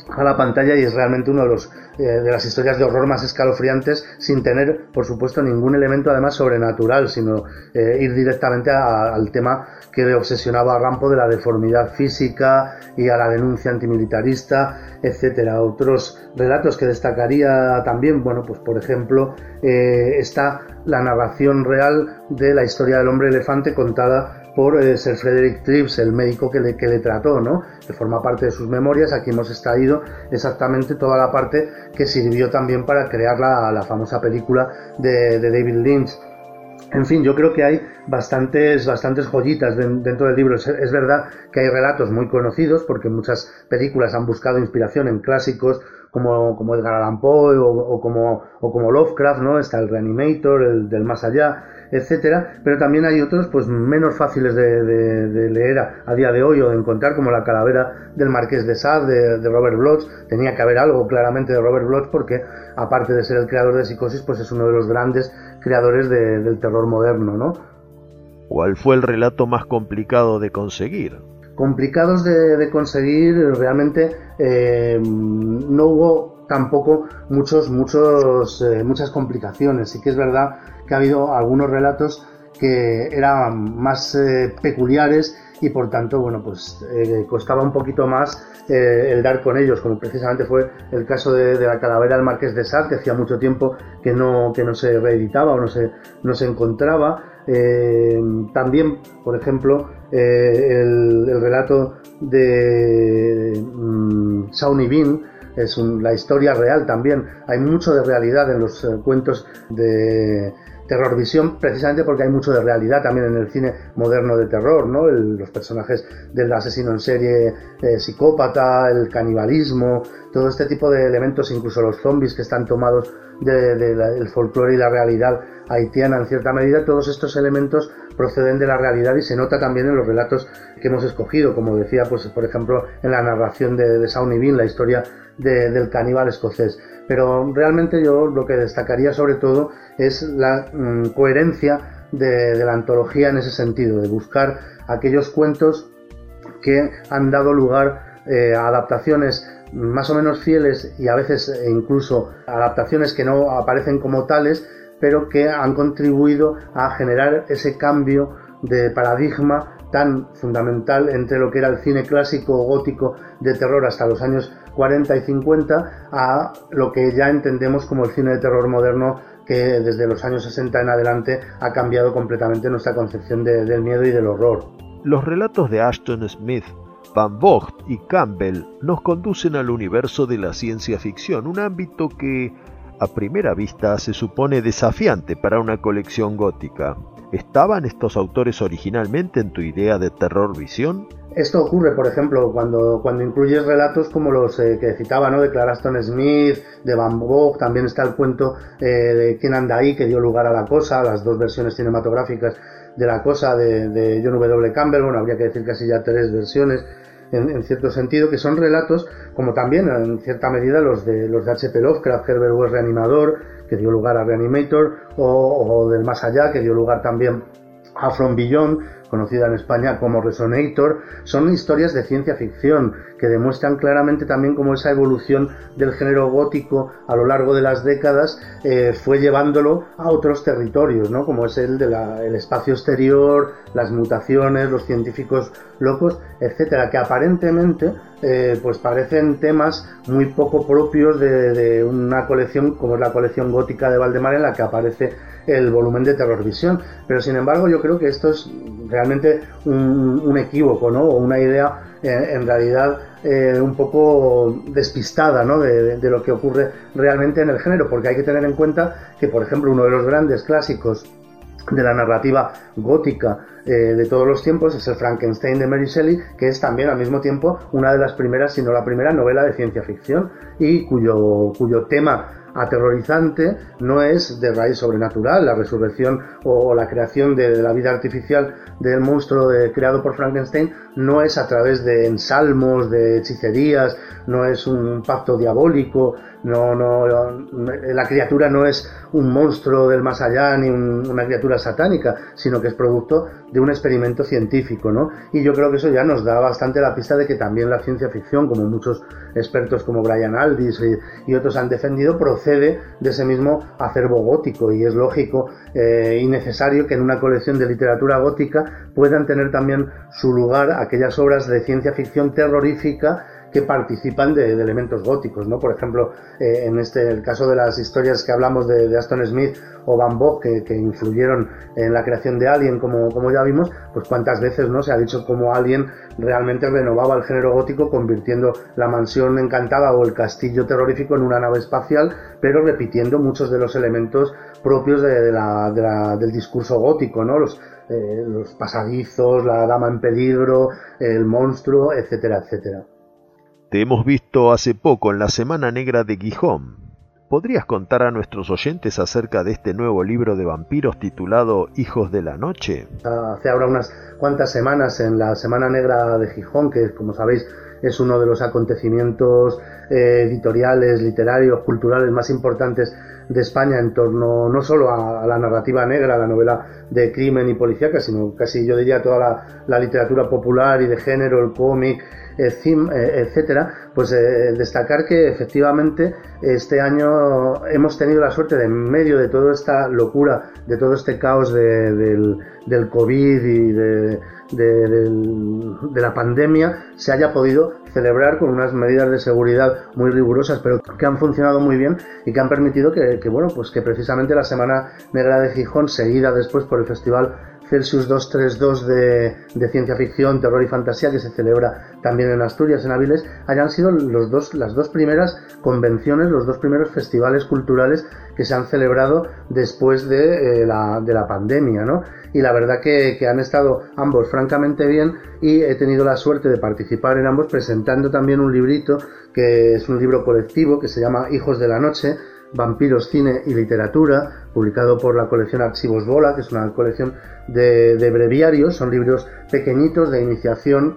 a la pantalla y es realmente uno de los eh, de las historias de horror más escalofriantes sin tener por supuesto ningún elemento además sobrenatural sino eh, ir directamente a- al tema que le obsesionaba a Rampo de la deformidad física y a la denuncia antimilitarista etcétera otros relatos que destacaría también bueno pues por ejemplo eh, está la narración real de la historia del hombre elefante contada por Sir Frederick Trips, el médico que le, que le trató, ¿no? Que forma parte de sus memorias. Aquí hemos extraído exactamente toda la parte que sirvió también para crear la, la famosa película de, de David Lynch. En fin, yo creo que hay bastantes, bastantes joyitas den- dentro del libro. Es verdad que hay relatos muy conocidos porque muchas películas han buscado inspiración en clásicos como, como Edgar Allan Poe o, como, o como Lovecraft, ¿no? Está el Reanimator, el del más allá, etcétera, pero también hay otros pues menos fáciles de, leer a, día de hoy o de encontrar como la calavera del Marqués de Sade de, de Robert Bloch tenía que haber algo claramente de Robert Bloch porque aparte de ser el creador de Psicosis pues es uno de los grandes creadores de- del terror moderno ¿no? ¿Cuál fue el relato más complicado de conseguir? Complicados de, conseguir, realmente eh, no hubo tampoco muchos, muchos, eh, muchas complicaciones. Sí que es verdad que ha habido algunos relatos que eran más eh, peculiares y por tanto, bueno, pues costaba un poquito más el dar con ellos, como precisamente fue el caso de, de la calavera del Marqués de Sade, que hacía mucho tiempo que no, que no se reeditaba o no se, no se encontraba. También, por ejemplo, eh, el, el relato de mm, Shawnee Bean, es un- la historia real también. Hay mucho de realidad en los eh, cuentos de Terrorvisión, precisamente porque hay mucho de realidad también en el cine moderno de terror, ¿no? El- los personajes del asesino en serie eh, psicópata, el canibalismo, todo este tipo de elementos, incluso los zombies que están tomados del folclore y la realidad haitiana en cierta medida, todos estos elementos proceden de la realidad y se nota también en los relatos que hemos escogido, como decía, pues por ejemplo, en la narración de, de Bean, la historia de- del caníbal escocés. Pero realmente yo lo que destacaría sobre todo es la mm, coherencia de, de la antología en ese sentido, de buscar aquellos cuentos que han dado lugar eh, a adaptaciones más o menos fieles y a veces eh, incluso adaptaciones que no aparecen como tales, pero que han contribuido a generar ese cambio de paradigma tan fundamental entre lo que era el cine clásico gótico de terror hasta los años 40 y 50 a lo que ya entendemos como el cine de terror moderno que desde los años 60 en adelante ha cambiado completamente nuestra concepción de- del miedo y del horror. Los relatos de Ashton Smith, Van Vogt y Campbell nos conducen al universo de la ciencia ficción, un ámbito que a primera vista se supone desafiante para una colección gótica. ¿Estaban estos autores originalmente en tu idea de terror visión? Esto ocurre, por ejemplo, cuando, cuando incluyes relatos como los eh, que citaba, ¿no? De Claraston Smith, de Van Gogh, también está el cuento eh, de ¿Quién anda ahí? que dio lugar a La Cosa, las dos versiones cinematográficas de La Cosa de, de John W. Campbell, bueno, habría que decir casi ya tres versiones en, en cierto sentido, que son relatos, como también en cierta medida los de los de H.P. Lovecraft, Herbert West Reanimador, que dio lugar a Reanimator, o, o del Más Allá, que dio lugar también a From Beyond, conocida en España como Resonator, son historias de ciencia ficción que demuestran claramente también cómo esa evolución del género gótico a lo largo de las décadas eh, fue llevándolo a otros territorios, ¿no? como es el del espacio exterior, las mutaciones, los científicos locos, etcétera, que aparentemente eh, pues parecen temas muy poco propios de, de una colección como es la colección gótica de Valdemar en la que aparece el volumen de Terrorvisión. Pero sin embargo, yo creo que esto es realmente un, un equívoco, ¿no? O una idea eh, en realidad eh, un poco despistada, de, lo que ocurre realmente en el género, porque hay que tener en cuenta que, por ejemplo, uno de los grandes clásicos de la narrativa gótica eh, de todos los tiempos es el Frankenstein de Mary Shelley, que es también al mismo tiempo una de las primeras, si no la primera novela de ciencia ficción y cuyo, cuyo tema aterrorizante no es de raíz sobrenatural, la resurrección o, la creación de, la vida artificial del monstruo de, creado por Frankenstein no es a través de ensalmos, de hechicerías, no es un pacto diabólico, no, no, la criatura no es un monstruo del más allá ni un, una criatura satánica, sino que es producto de un experimento científico, ¿no? Y yo creo que eso ya nos da bastante la pista de que también la ciencia ficción, como muchos expertos como Brian Aldiss y, y otros han defendido, procede de ese mismo acervo gótico y es lógico eh, y necesario que en una colección de literatura gótica puedan tener también su lugar aquellas obras de ciencia ficción terrorífica que participan de, elementos góticos, ¿no? Por ejemplo, eh, en este el caso de las historias que hablamos de, Aston Smith o Van Gogh que, influyeron en la creación de Alien, como, como ya vimos, pues cuántas veces no se ha dicho cómo Alien realmente renovaba el género gótico, convirtiendo la mansión encantada o el castillo terrorífico en una nave espacial, pero repitiendo muchos de los elementos propios del discurso gótico, ¿no? Eh, los pasadizos, la dama en peligro, el monstruo, etcétera, etcétera. Te hemos visto hace poco en la Semana Negra de Gijón. ¿Podrías contar a nuestros oyentes acerca de este nuevo libro de vampiros titulado Hijos de la Noche? Hace ahora unas cuantas semanas en la Semana Negra de Gijón, que como sabéis es uno de los acontecimientos eh, editoriales, literarios, culturales más importantes de España en torno no solo a, la narrativa negra, a la novela de crimen y policíaca, sino casi yo diría toda la, literatura popular y de género, el cómic, etcétera, pues eh, destacar que efectivamente este año hemos tenido la suerte de en medio de toda esta locura, de todo este caos de- del, COVID y de la pandemia, se haya podido celebrar con unas medidas de seguridad muy rigurosas, pero que han funcionado muy bien y que han permitido que, que, bueno, pues que precisamente la Semana Negra de Gijón, seguida después por el Festival Celsius 232 de, de ciencia ficción, terror y fantasía que se celebra también en Asturias, en Avilés, hayan sido los dos, las dos primeras convenciones, los dos primeros festivales culturales que se han celebrado después de, eh, la, de la pandemia, ¿no? Y la verdad que, que han estado ambos francamente bien y he tenido la suerte de participar en ambos presentando también un librito que es un libro colectivo que se llama Hijos de la Noche, Vampiros, Cine y Literatura, publicado por la colección Archivos Bola, que es una colección de, breviarios, son libros pequeñitos de iniciación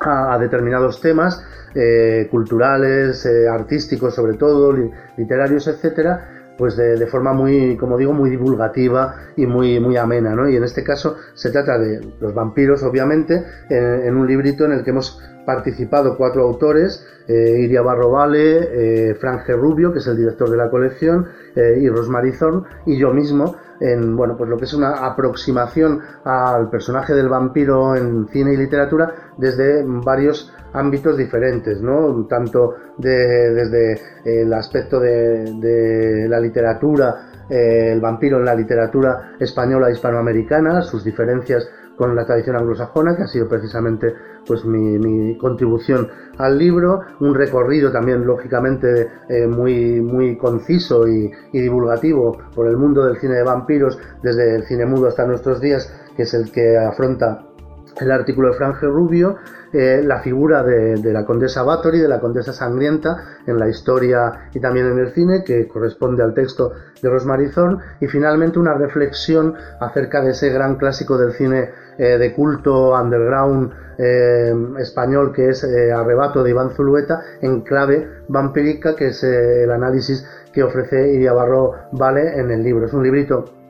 a, determinados temas eh, culturales, eh, artísticos sobre todo, li- literarios, etcétera, pues de, forma muy, como digo, muy divulgativa y muy, muy amena, ¿no? Y en este caso se trata de los vampiros, obviamente, en, un librito en el que hemos participado cuatro autores, eh, Iria Barrovale, eh, Frank G. Rubio, que es el director de la colección, eh, y Rosemary Thorne, y yo mismo, en bueno, pues lo que es una aproximación al personaje del vampiro en cine y literatura desde varios ámbitos diferentes, ¿no? Tanto de- desde el aspecto de, la literatura, eh, el vampiro en la literatura española e hispanoamericana, sus diferencias con la tradición anglosajona, que ha sido precisamente pues mi, contribución al libro, un recorrido también lógicamente eh, muy, muy conciso y divulgativo por el mundo del cine de vampiros, desde el cine mudo hasta nuestros días, que es el que afronta el artículo de Franje Rubio, eh, la figura de, la condesa Bathory, de la condesa sangrienta en la historia y también en el cine, que corresponde al texto de Rosemary Thorne, y finalmente una reflexión acerca de ese gran clásico del cine eh, de culto underground eh, español que es Arrebato de Iván Zulueta en clave vampírica, que es el análisis que ofrece Iria Barro Vale en el libro. Es un librito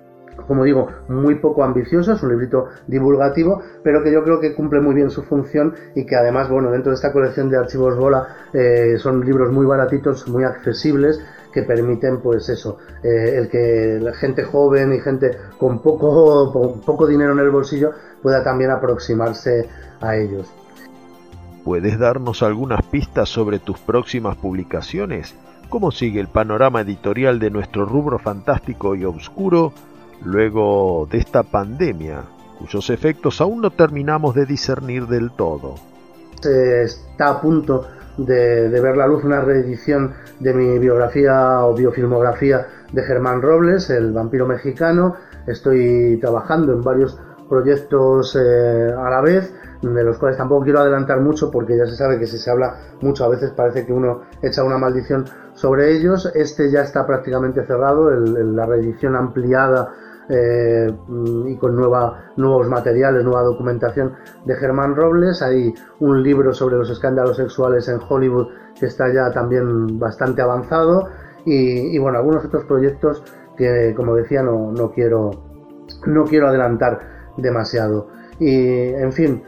como digo, muy poco ambicioso, es un librito divulgativo, pero que yo creo que cumple muy bien su función y que además, bueno, dentro de esta colección de archivos Bola eh, son libros muy baratitos, muy accesibles, que permiten, pues eso, eh, el que la gente joven y gente con poco, con poco dinero en el bolsillo pueda también aproximarse a ellos. ¿Puedes darnos algunas pistas sobre tus próximas publicaciones? ¿Cómo sigue el panorama editorial de nuestro rubro fantástico y oscuro luego de esta pandemia, cuyos efectos aún no terminamos de discernir del todo? Está a punto de, de ver la luz una reedición de mi biografía o biofilmografía de Germán Robles, el vampiro mexicano. Estoy trabajando en varios proyectos eh, a la vez, de los cuales tampoco quiero adelantar mucho porque ya se sabe que si se habla mucho a veces parece que uno echa una maldición sobre ellos. Este ya está prácticamente cerrado, el- el- la reedición ampliada eh, mm, y con nueva, nuevos materiales, nueva documentación de Germán Robles. Hay un libro sobre los escándalos sexuales en Hollywood que está ya también bastante avanzado y, bueno, algunos otros proyectos que como decía no, no quiero no quiero adelantar demasiado. Y en fin,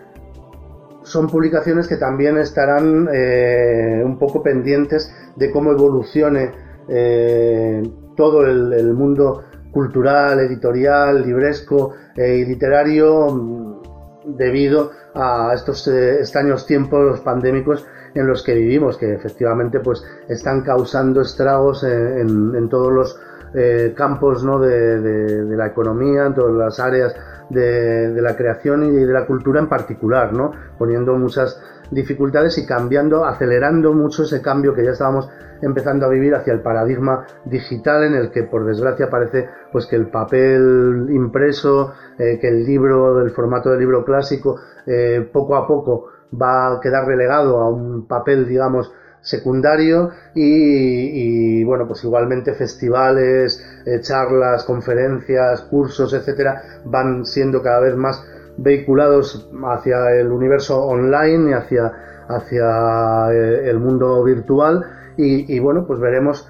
son publicaciones que también estarán eh, un poco pendientes de cómo evolucione eh, todo el mundo cultural, editorial, libresco eh, y literario mm, debido a estos eh, extraños tiempos pandémicos en los que vivimos, que efectivamente pues están causando estragos en, en- todos los eh, campos ¿no? de la economía, en todas las áreas de, de la creación y de la cultura en particular, ¿no? poniendo muchas dificultades y cambiando, acelerando mucho ese cambio que ya estábamos empezando a vivir hacia el paradigma digital en el que por desgracia parece pues que el papel impreso, eh, que el libro, el formato del libro clásico, eh, poco a poco va a quedar relegado a un papel, digamos, secundario y, bueno, pues igualmente festivales, eh, charlas, conferencias, cursos, etcétera, van siendo cada vez más vehiculados hacia el universo online y hacia, hacia eh, el mundo virtual y, bueno, pues veremos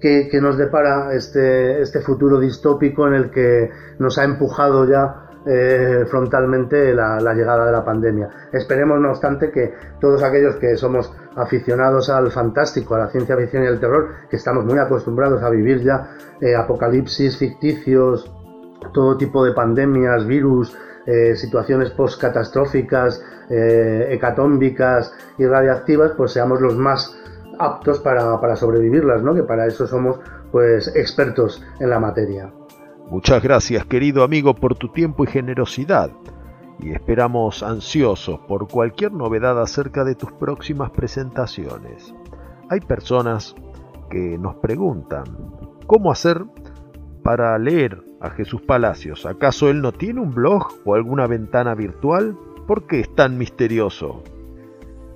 qué, nos depara este, este futuro distópico en el que nos ha empujado ya eh, frontalmente la, la, llegada de la pandemia. Esperemos, no obstante, que todos aquellos que somos aficionados al fantástico, a la ciencia ficción y al terror, que estamos muy acostumbrados a vivir ya eh, apocalipsis ficticios, todo tipo de pandemias, virus, eh, situaciones post-catastróficas, eh, hecatómbicas y radiactivas, pues seamos los más aptos para, para sobrevivirlas, ¿no? que para eso somos pues expertos en la materia. Muchas gracias, querido amigo, por tu tiempo y generosidad. Y esperamos ansiosos por cualquier novedad acerca de tus próximas presentaciones. Hay personas que nos preguntan cómo hacer para leer a Jesús Palacios. ¿Acaso él no tiene un blog o alguna ventana virtual? ¿Por qué es tan misterioso?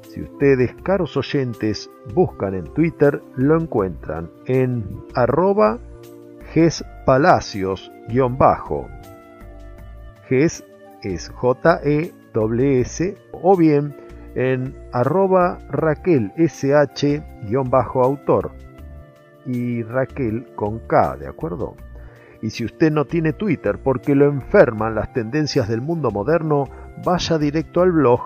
Si ustedes, caros oyentes, buscan en Twitter, lo encuentran en arroba gespalacios-bajo. Ges es J-E-S o bien en arroba Raquel SH-autor y Raquel con K, ¿de acuerdo? Y si usted no tiene Twitter porque lo enferman las tendencias del mundo moderno, vaya directo al blog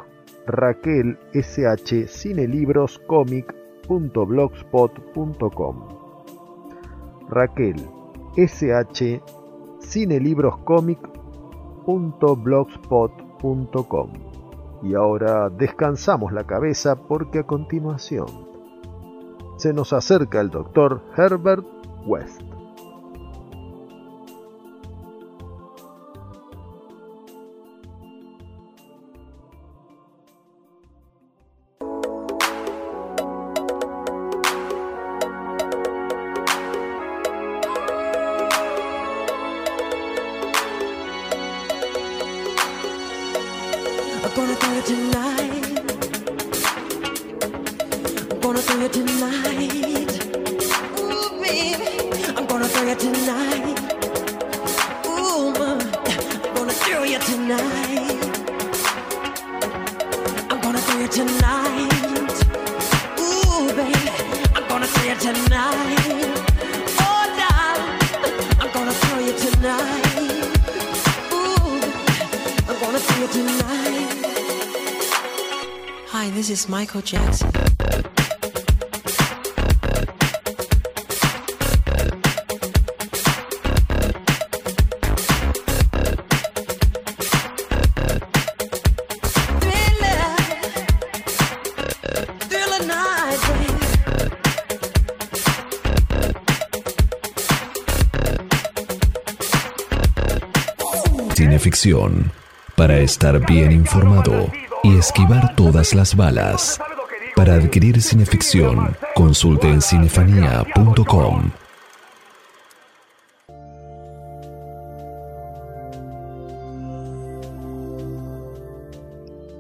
Raquel SH cinelibroscomic.blogspot.com. Raquel sh cinelibroscomic.blogspot.com. Y ahora descansamos la cabeza porque a continuación se nos acerca el doctor Herbert West. Michael Jackson. Para estar bien informado y esquivar todas las balas. Para adquirir cineficción, consulte en cinefanía.com.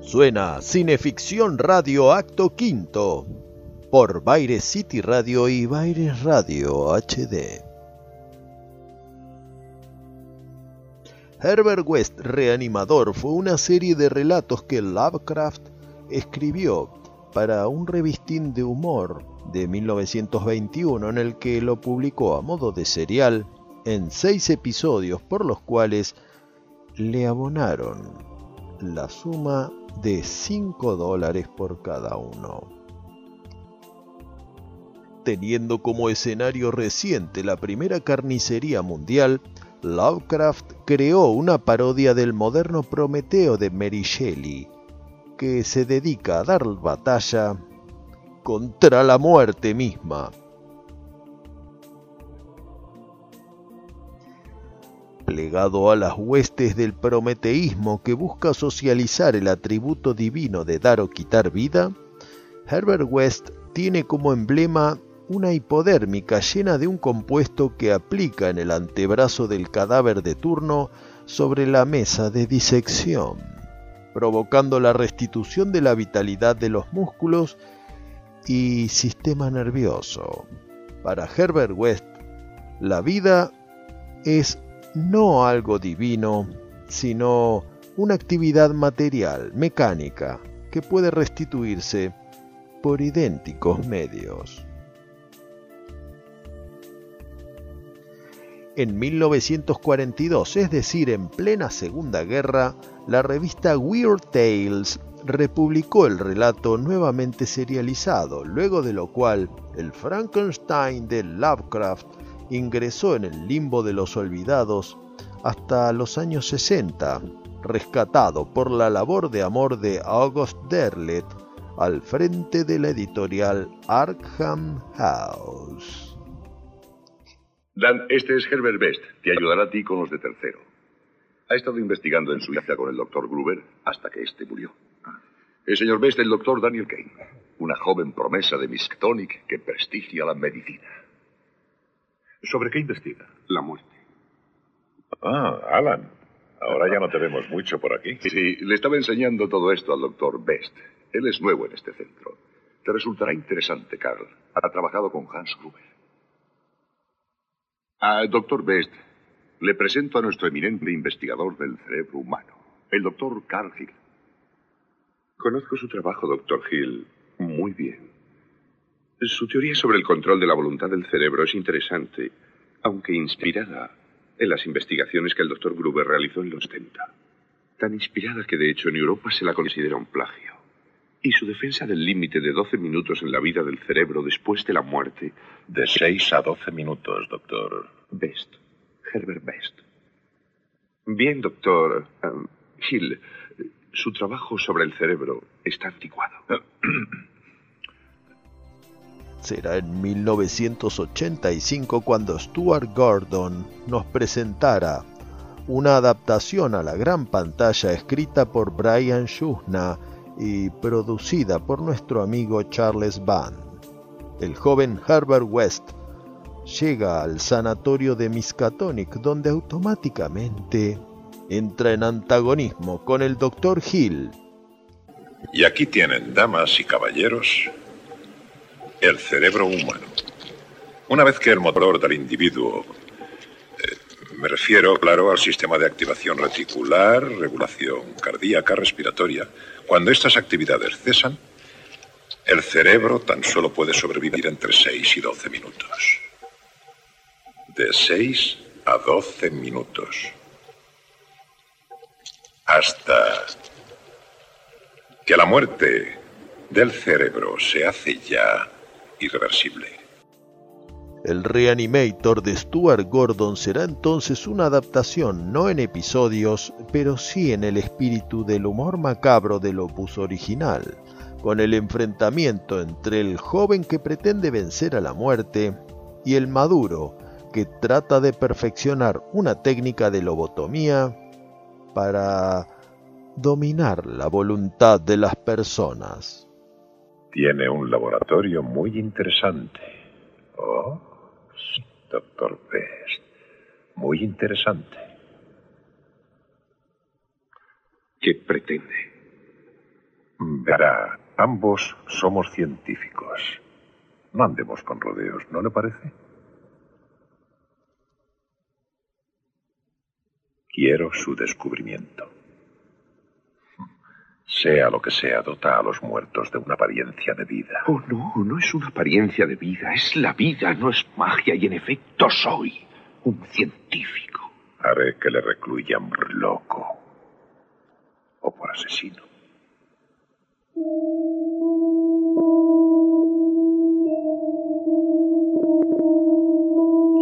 Suena Cineficción Radio Acto Quinto por Baire City Radio y Baire Radio HD. Herbert West Reanimador fue una serie de relatos que Lovecraft escribió para un revistín de humor de 1921 en el que lo publicó a modo de serial en seis episodios por los cuales le abonaron la suma de 5 dólares por cada uno. Teniendo como escenario reciente la primera carnicería mundial, Lovecraft creó una parodia del moderno Prometeo de Mary Shelley, que se dedica a dar batalla contra la muerte misma. Plegado a las huestes del prometeísmo que busca socializar el atributo divino de dar o quitar vida, Herbert West tiene como emblema una hipodérmica llena de un compuesto que aplica en el antebrazo del cadáver de turno sobre la mesa de disección, provocando la restitución de la vitalidad de los músculos y sistema nervioso. Para Herbert West, la vida es no algo divino, sino una actividad material, mecánica, que puede restituirse por idénticos medios. En 1942, es decir, en plena Segunda Guerra, la revista Weird Tales republicó el relato nuevamente serializado, luego de lo cual el Frankenstein de Lovecraft ingresó en el limbo de los olvidados hasta los años 60, rescatado por la labor de amor de August Derlet al frente de la editorial Arkham House. Dan, este es Herbert Best. Te ayudará a ti con los de tercero. Ha estado investigando en Suiza con el doctor Gruber hasta que este murió. El señor Best, el doctor Daniel Kane. Una joven promesa de Miskatonic que prestigia la medicina. ¿Sobre qué investiga? La muerte. Ah, Alan. Ahora ya no te vemos mucho por aquí. Sí, le estaba enseñando todo esto al doctor Best. Él es nuevo en este centro. Te resultará interesante, Carl. Ha trabajado con Hans Gruber. Doctor Best, le presento a nuestro eminente investigador del cerebro humano, el doctor Carl Hill. Conozco su trabajo, doctor Hill, muy bien. Su teoría sobre el control de la voluntad del cerebro es interesante, aunque inspirada en las investigaciones que el doctor Gruber realizó en los 70. Tan inspirada que de hecho en Europa se la considera un plagio. Y su defensa del límite de 12 minutos en la vida del cerebro después de la muerte. De 6 a 12 minutos, doctor. Best. Herbert Best. Bien, doctor um, Hill. Su trabajo sobre el cerebro está anticuado. [clears throat] Será en 1985 cuando Stuart Gordon nos presentara una adaptación a la gran pantalla escrita por Brian Shusna y producida por nuestro amigo Charles Band. El joven Herbert West llega al sanatorio de Miskatonic donde automáticamente entra en antagonismo con el Dr. Hill. Y aquí tienen, damas y caballeros, el cerebro humano. Una vez que el motor del individuo, eh, me refiero, claro, al sistema de activación reticular, regulación cardíaca, respiratoria, cuando estas actividades cesan, el cerebro tan solo puede sobrevivir entre 6 y 12 minutos. De 6 a 12 minutos. Hasta que la muerte del cerebro se hace ya irreversible. El Reanimator de Stuart Gordon será entonces una adaptación no en episodios, pero sí en el espíritu del humor macabro del opus original, con el enfrentamiento entre el joven que pretende vencer a la muerte y el maduro que trata de perfeccionar una técnica de lobotomía para dominar la voluntad de las personas. Tiene un laboratorio muy interesante. Oh, doctor Best. Muy interesante. ¿Qué pretende? Verá, ambos somos científicos. No andemos con rodeos, ¿no le parece? Quiero su descubrimiento. Sea lo que sea, dota a los muertos de una apariencia de vida. Oh, no, no es una apariencia de vida, es la vida, no es magia, y en efecto soy un científico. Haré que le recluyan por loco o por asesino.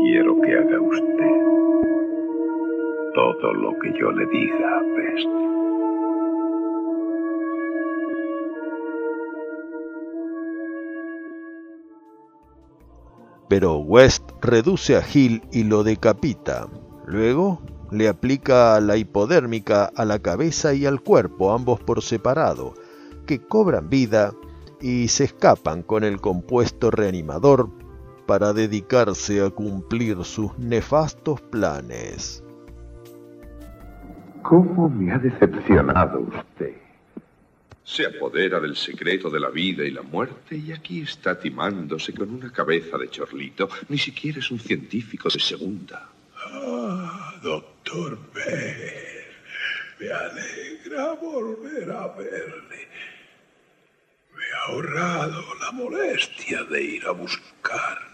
Quiero que haga usted todo lo que yo le diga, Best. Pero West reduce a Hill y lo decapita. Luego le aplica la hipodérmica a la cabeza y al cuerpo, ambos por separado, que cobran vida y se escapan con el compuesto reanimador para dedicarse a cumplir sus nefastos planes. ¿Cómo me ha decepcionado usted? Se apodera del secreto de la vida y la muerte y aquí está timándose con una cabeza de chorlito. Ni siquiera es un científico de segunda. Ah, doctor Bear. Me alegra volver a verle. ahorrado la molestia de ir a buscarle.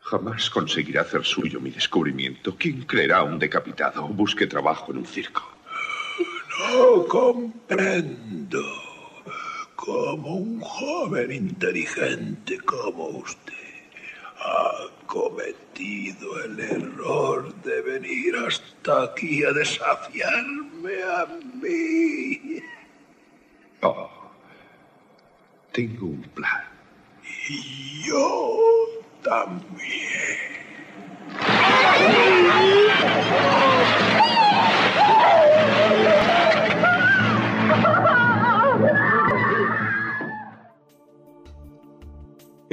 Jamás conseguirá hacer suyo mi descubrimiento. ¿Quién creerá a un decapitado? Busque trabajo en un circo. No comprendo cómo un joven inteligente como usted ha cometido el error de venir hasta aquí a desafiarme a mí. Oh, tengo un plan. Y yo también.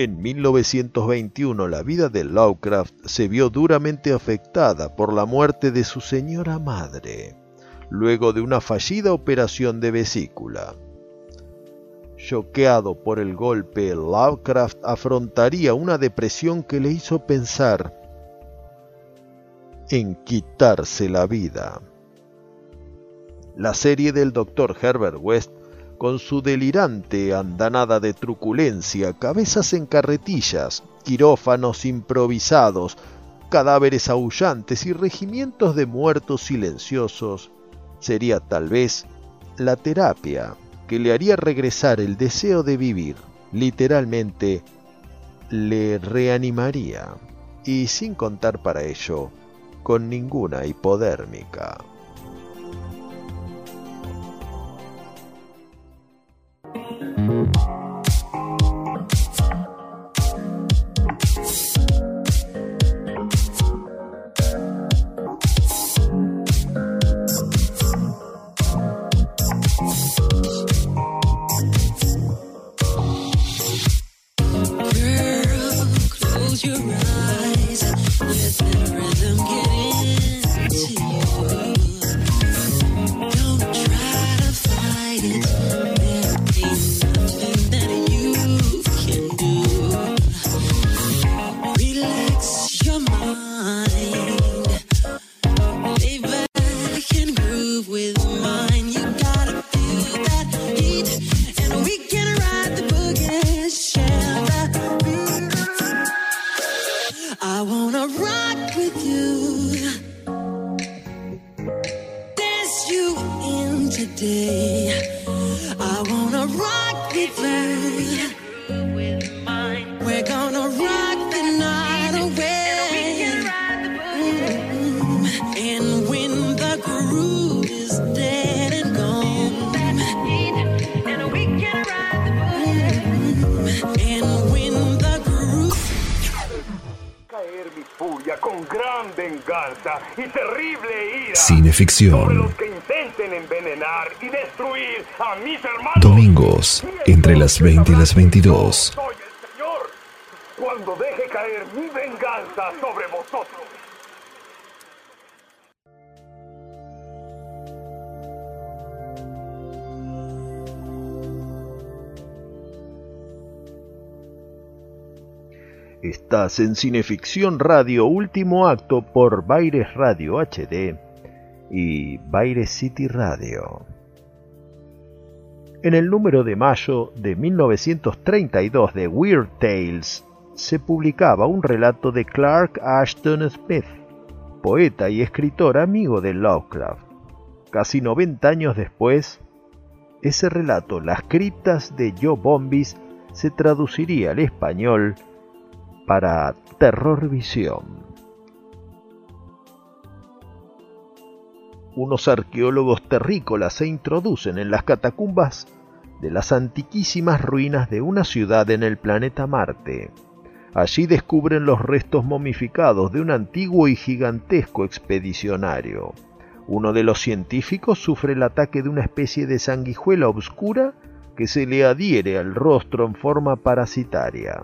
En 1921 la vida de Lovecraft se vio duramente afectada por la muerte de su señora madre, luego de una fallida operación de vesícula. Choqueado por el golpe, Lovecraft afrontaría una depresión que le hizo pensar en quitarse la vida. La serie del Dr. Herbert West con su delirante andanada de truculencia, cabezas en carretillas, quirófanos improvisados, cadáveres aullantes y regimientos de muertos silenciosos, sería tal vez la terapia que le haría regresar el deseo de vivir, literalmente le reanimaría, y sin contar para ello con ninguna hipodérmica. Thank you. Venganza y terrible ira Cineficción. los que intenten envenenar y destruir a mis hermanos. Domingos, entre las 20 y las 22. Estás en Cineficción Radio Último Acto por Baires Radio HD y Baires City Radio. En el número de mayo de 1932 de Weird Tales se publicaba un relato de Clark Ashton Smith, poeta y escritor amigo de Lovecraft. Casi 90 años después, ese relato, Las criptas de Joe Bombis, se traduciría al español para Terror Visión. Unos arqueólogos terrícolas se introducen en las catacumbas de las antiquísimas ruinas de una ciudad en el planeta Marte. Allí descubren los restos momificados de un antiguo y gigantesco expedicionario. Uno de los científicos sufre el ataque de una especie de sanguijuela oscura que se le adhiere al rostro en forma parasitaria.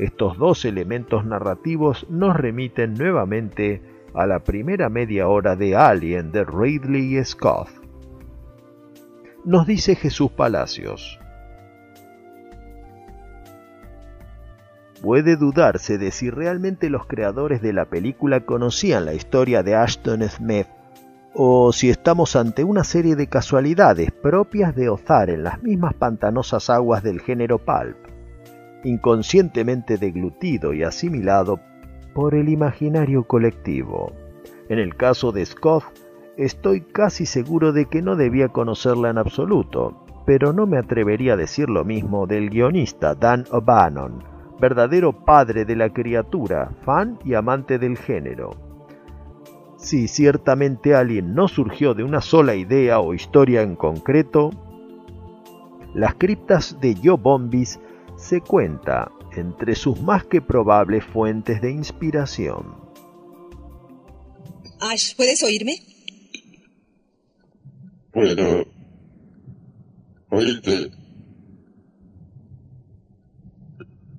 Estos dos elementos narrativos nos remiten nuevamente a la primera media hora de Alien de Ridley Scott. Nos dice Jesús Palacios. Puede dudarse de si realmente los creadores de la película conocían la historia de Ashton Smith, o si estamos ante una serie de casualidades propias de ozar en las mismas pantanosas aguas del género pulp, inconscientemente deglutido y asimilado por el imaginario colectivo. En el caso de Scott, estoy casi seguro de que no debía conocerla en absoluto, pero no me atrevería a decir lo mismo del guionista Dan O'Bannon, verdadero padre de la criatura, fan y amante del género. Si ciertamente Alien no surgió de una sola idea o historia en concreto, las criptas de Joe Bombis se cuenta entre sus más que probables fuentes de inspiración. Ash, ¿puedes oírme? Puedo oírte.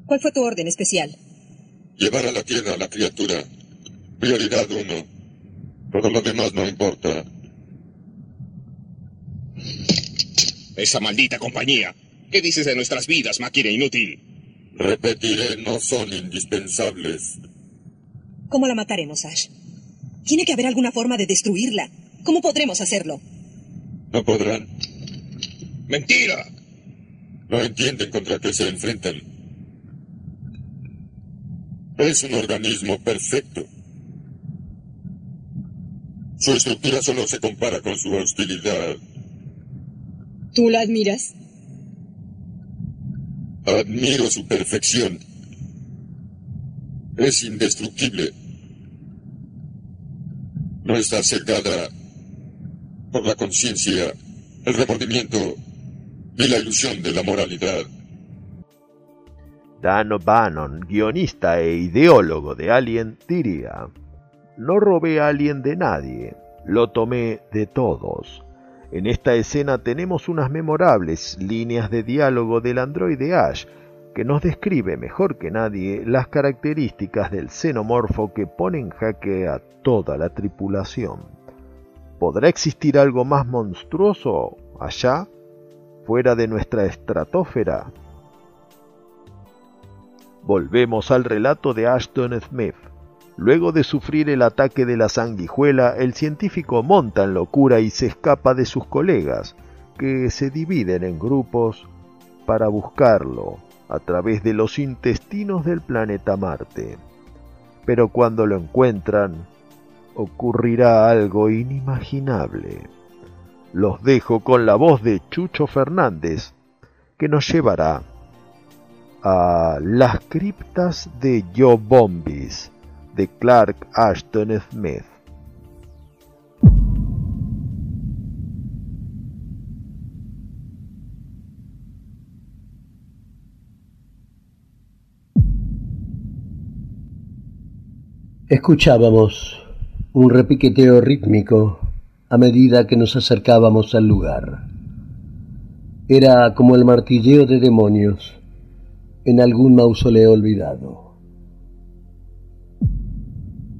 ¿Cuál fue tu orden especial? Llevar a la Tierra a la criatura. Prioridad uno. Todo lo demás no importa. Esa maldita compañía. ¿Qué dices de nuestras vidas, máquina inútil? Repetiré, no son indispensables. ¿Cómo la mataremos, Ash? Tiene que haber alguna forma de destruirla. ¿Cómo podremos hacerlo? No podrán. ¡Mentira! No entienden contra qué se enfrentan. Es un organismo perfecto. Su estructura solo se compara con su hostilidad. ¿Tú la admiras? Admiro su perfección. Es indestructible. No está cercada por la conciencia, el remordimiento y la ilusión de la moralidad. Dan O'Bannon, guionista e ideólogo de Alien, diría, no robé a Alien de nadie, lo tomé de todos. En esta escena tenemos unas memorables líneas de diálogo del androide Ash, que nos describe mejor que nadie las características del xenomorfo que pone en jaque a toda la tripulación. ¿Podrá existir algo más monstruoso allá, fuera de nuestra estratosfera? Volvemos al relato de Ashton Smith. Luego de sufrir el ataque de la sanguijuela, el científico monta en locura y se escapa de sus colegas, que se dividen en grupos para buscarlo a través de los intestinos del planeta Marte. Pero cuando lo encuentran, ocurrirá algo inimaginable. Los dejo con la voz de Chucho Fernández, que nos llevará a Las criptas de Joe Bombis de Clark Ashton Smith. Escuchábamos un repiqueteo rítmico a medida que nos acercábamos al lugar. Era como el martilleo de demonios en algún mausoleo olvidado.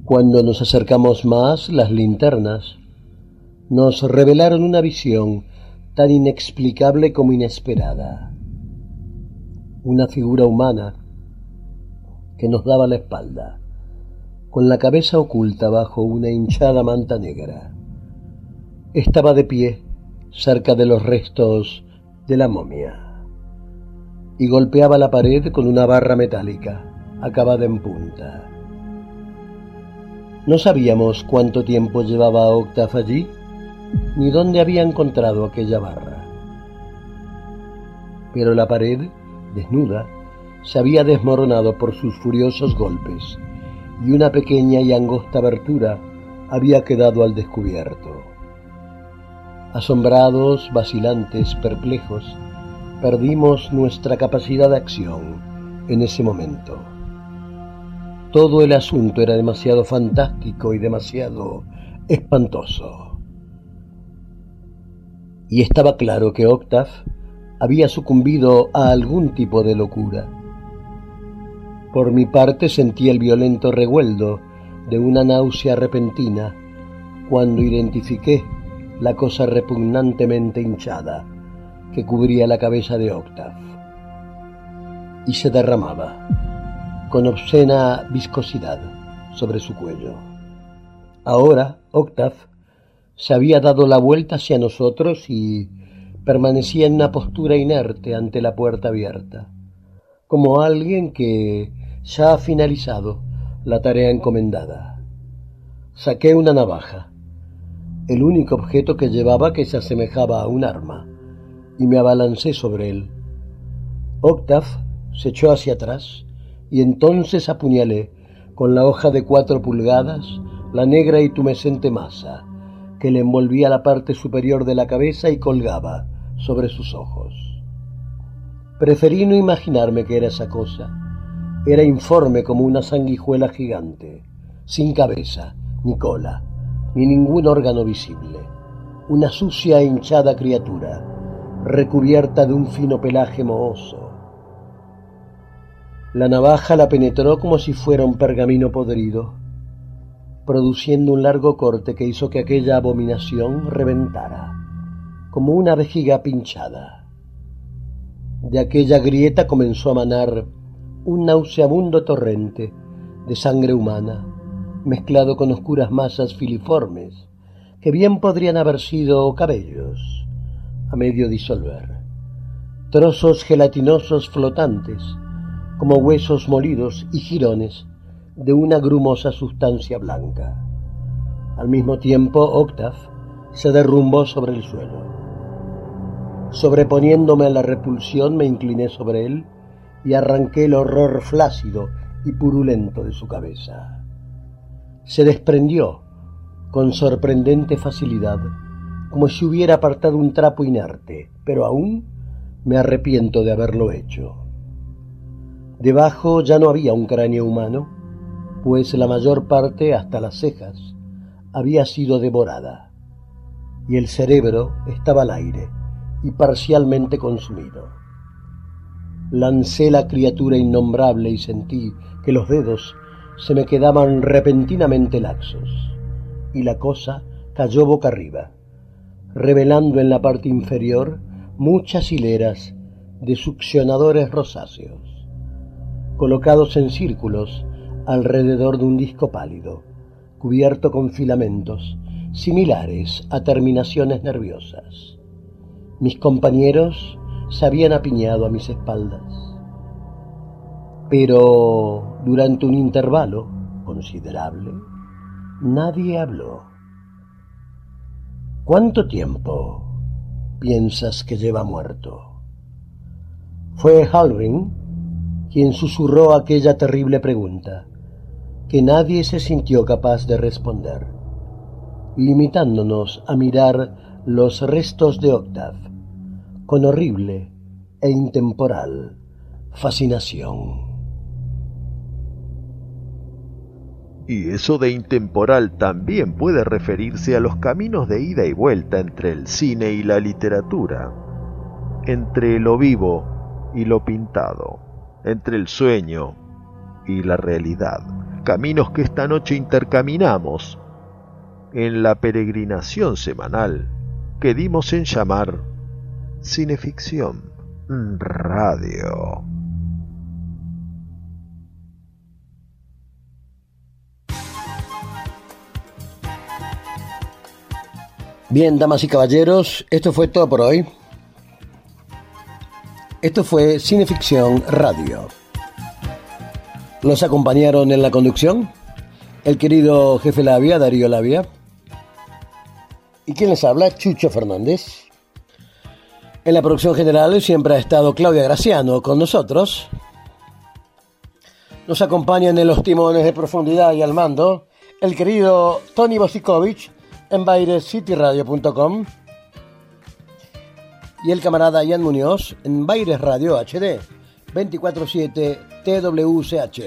Cuando nos acercamos más, las linternas nos revelaron una visión tan inexplicable como inesperada. Una figura humana que nos daba la espalda, con la cabeza oculta bajo una hinchada manta negra. Estaba de pie cerca de los restos de la momia y golpeaba la pared con una barra metálica acabada en punta. No sabíamos cuánto tiempo llevaba Octave allí, ni dónde había encontrado aquella barra. Pero la pared, desnuda, se había desmoronado por sus furiosos golpes, y una pequeña y angosta abertura había quedado al descubierto. Asombrados, vacilantes, perplejos, perdimos nuestra capacidad de acción en ese momento. Todo el asunto era demasiado fantástico y demasiado espantoso. Y estaba claro que Octave había sucumbido a algún tipo de locura. Por mi parte sentí el violento revueldo de una náusea repentina cuando identifiqué la cosa repugnantemente hinchada que cubría la cabeza de Octave y se derramaba con obscena viscosidad sobre su cuello. Ahora Octave se había dado la vuelta hacia nosotros y permanecía en una postura inerte ante la puerta abierta, como alguien que ya ha finalizado la tarea encomendada. Saqué una navaja, el único objeto que llevaba que se asemejaba a un arma, y me abalancé sobre él. Octave se echó hacia atrás y entonces apuñalé con la hoja de cuatro pulgadas la negra y tumescente masa que le envolvía la parte superior de la cabeza y colgaba sobre sus ojos. Preferí no imaginarme que era esa cosa. Era informe como una sanguijuela gigante, sin cabeza, ni cola, ni ningún órgano visible. Una sucia e hinchada criatura, recubierta de un fino pelaje mohoso. La navaja la penetró como si fuera un pergamino podrido, produciendo un largo corte que hizo que aquella abominación reventara, como una vejiga pinchada. De aquella grieta comenzó a manar un nauseabundo torrente de sangre humana, mezclado con oscuras masas filiformes, que bien podrían haber sido cabellos, a medio disolver, trozos gelatinosos flotantes, como huesos molidos y jirones de una grumosa sustancia blanca. Al mismo tiempo, Octave se derrumbó sobre el suelo. Sobreponiéndome a la repulsión, me incliné sobre él y arranqué el horror flácido y purulento de su cabeza. Se desprendió con sorprendente facilidad, como si hubiera apartado un trapo inerte, pero aún me arrepiento de haberlo hecho. Debajo ya no había un cráneo humano, pues la mayor parte, hasta las cejas, había sido devorada, y el cerebro estaba al aire y parcialmente consumido. Lancé la criatura innombrable y sentí que los dedos se me quedaban repentinamente laxos, y la cosa cayó boca arriba, revelando en la parte inferior muchas hileras de succionadores rosáceos colocados en círculos alrededor de un disco pálido, cubierto con filamentos similares a terminaciones nerviosas. Mis compañeros se habían apiñado a mis espaldas. Pero durante un intervalo considerable, nadie habló. ¿Cuánto tiempo piensas que lleva muerto? Fue Halring quien susurró aquella terrible pregunta, que nadie se sintió capaz de responder, limitándonos a mirar los restos de Octave con horrible e intemporal fascinación. Y eso de intemporal también puede referirse a los caminos de ida y vuelta entre el cine y la literatura, entre lo vivo y lo pintado entre el sueño y la realidad, caminos que esta noche intercaminamos en la peregrinación semanal que dimos en llamar Cineficción Radio. Bien, damas y caballeros, esto fue todo por hoy. Esto fue Cineficción Radio. Los acompañaron en la conducción el querido jefe Labia, Darío Labia. ¿Y quién les habla? Chucho Fernández. En la producción general siempre ha estado Claudia Graciano con nosotros. Nos acompañan en los timones de profundidad y al mando el querido Tony Bosikovic en bairescityradio.com y el camarada Ian Muñoz en Baires Radio HD 24-7 TWCH.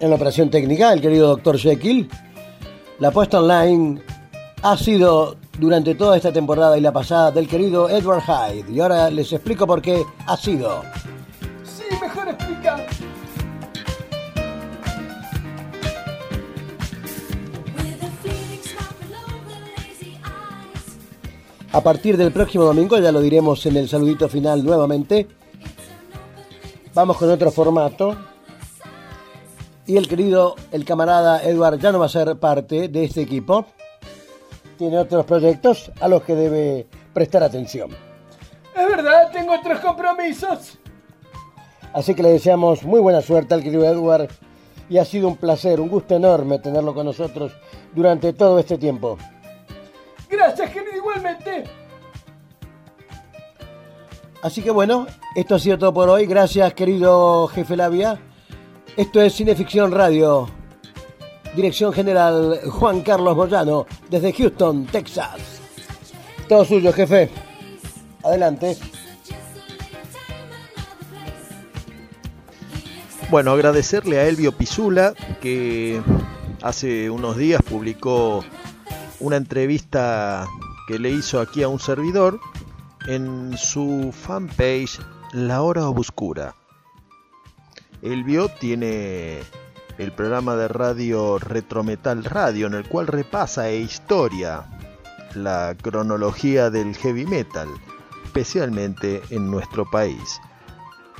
En la operación técnica, el querido Dr. Jekyll. La puesta online ha sido durante toda esta temporada y la pasada del querido Edward Hyde. Y ahora les explico por qué ha sido. A partir del próximo domingo, ya lo diremos en el saludito final nuevamente, vamos con otro formato. Y el querido, el camarada Edward ya no va a ser parte de este equipo. tiene otros proyectos a los que debe prestar atención. Es verdad, tengo otros compromisos. Así que le deseamos muy buena suerte al querido Edward y ha sido un placer, un gusto enorme tenerlo con nosotros durante todo este tiempo. Gracias, querido, igualmente. Así que bueno, esto ha sido todo por hoy. Gracias, querido jefe Labia. Esto es Cineficción Radio. Dirección General Juan Carlos Moyano, desde Houston, Texas. Todo suyo, jefe. Adelante. Bueno, agradecerle a Elvio Pisula que hace unos días publicó una entrevista que le hizo aquí a un servidor en su fanpage La Hora Obscura. Elvio tiene el programa de radio Retrometal Radio en el cual repasa e historia la cronología del heavy metal, especialmente en nuestro país.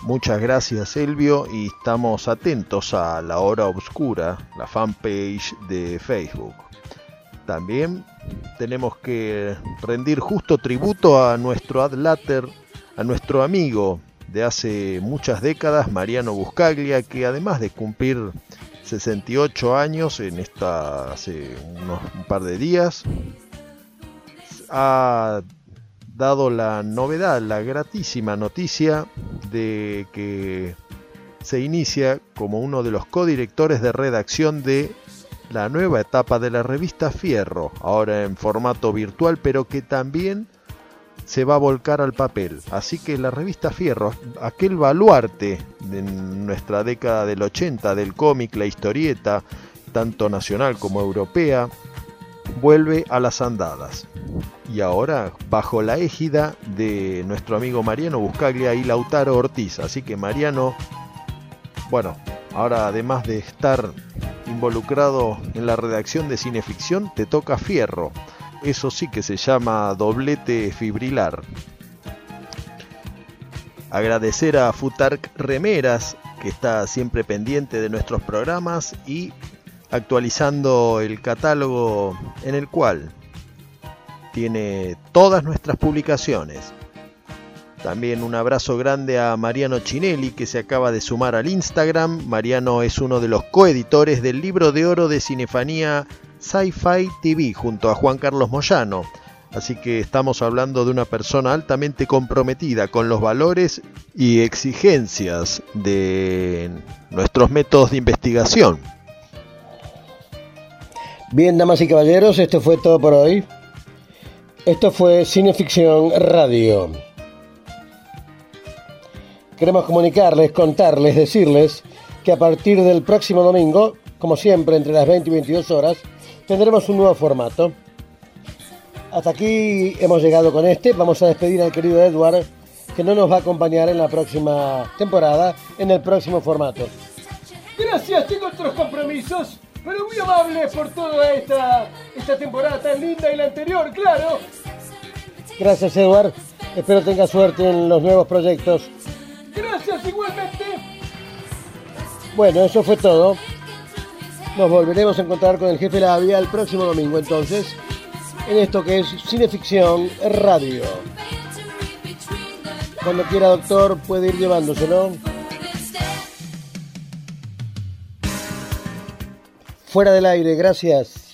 Muchas gracias Elvio y estamos atentos a La Hora Obscura, la fanpage de Facebook. También tenemos que rendir justo tributo a nuestro adlater, a nuestro amigo de hace muchas décadas, Mariano Buscaglia, que además de cumplir 68 años en esta hace unos un par de días, ha dado la novedad, la gratísima noticia de que se inicia como uno de los codirectores de redacción de la nueva etapa de la revista Fierro, ahora en formato virtual, pero que también se va a volcar al papel. Así que la revista Fierro, aquel baluarte de nuestra década del 80 del cómic, la historieta, tanto nacional como europea, vuelve a las andadas. Y ahora bajo la égida de nuestro amigo Mariano Buscaglia y Lautaro Ortiz. Así que Mariano, bueno, ahora además de estar involucrado en la redacción de cineficción, te toca fierro. Eso sí que se llama doblete fibrilar. Agradecer a Futark Remeras, que está siempre pendiente de nuestros programas y actualizando el catálogo en el cual tiene todas nuestras publicaciones. También un abrazo grande a Mariano Chinelli que se acaba de sumar al Instagram. Mariano es uno de los coeditores del libro de oro de Cinefanía Sci-Fi TV junto a Juan Carlos Moyano. Así que estamos hablando de una persona altamente comprometida con los valores y exigencias de nuestros métodos de investigación. Bien, damas y caballeros, esto fue todo por hoy. Esto fue Cineficción Radio. Queremos comunicarles, contarles, decirles que a partir del próximo domingo, como siempre entre las 20 y 22 horas, tendremos un nuevo formato. Hasta aquí hemos llegado con este. Vamos a despedir al querido Edward, que no nos va a acompañar en la próxima temporada, en el próximo formato. Gracias, tengo otros compromisos, pero muy amables por toda esta, esta temporada tan linda y la anterior, claro. Gracias, Edward. Espero tenga suerte en los nuevos proyectos. Bueno, eso fue todo. Nos volveremos a encontrar con el jefe Labia el próximo domingo, entonces, en esto que es Cineficción Radio. Cuando quiera, doctor, puede ir llevándoselo. Fuera del aire, gracias.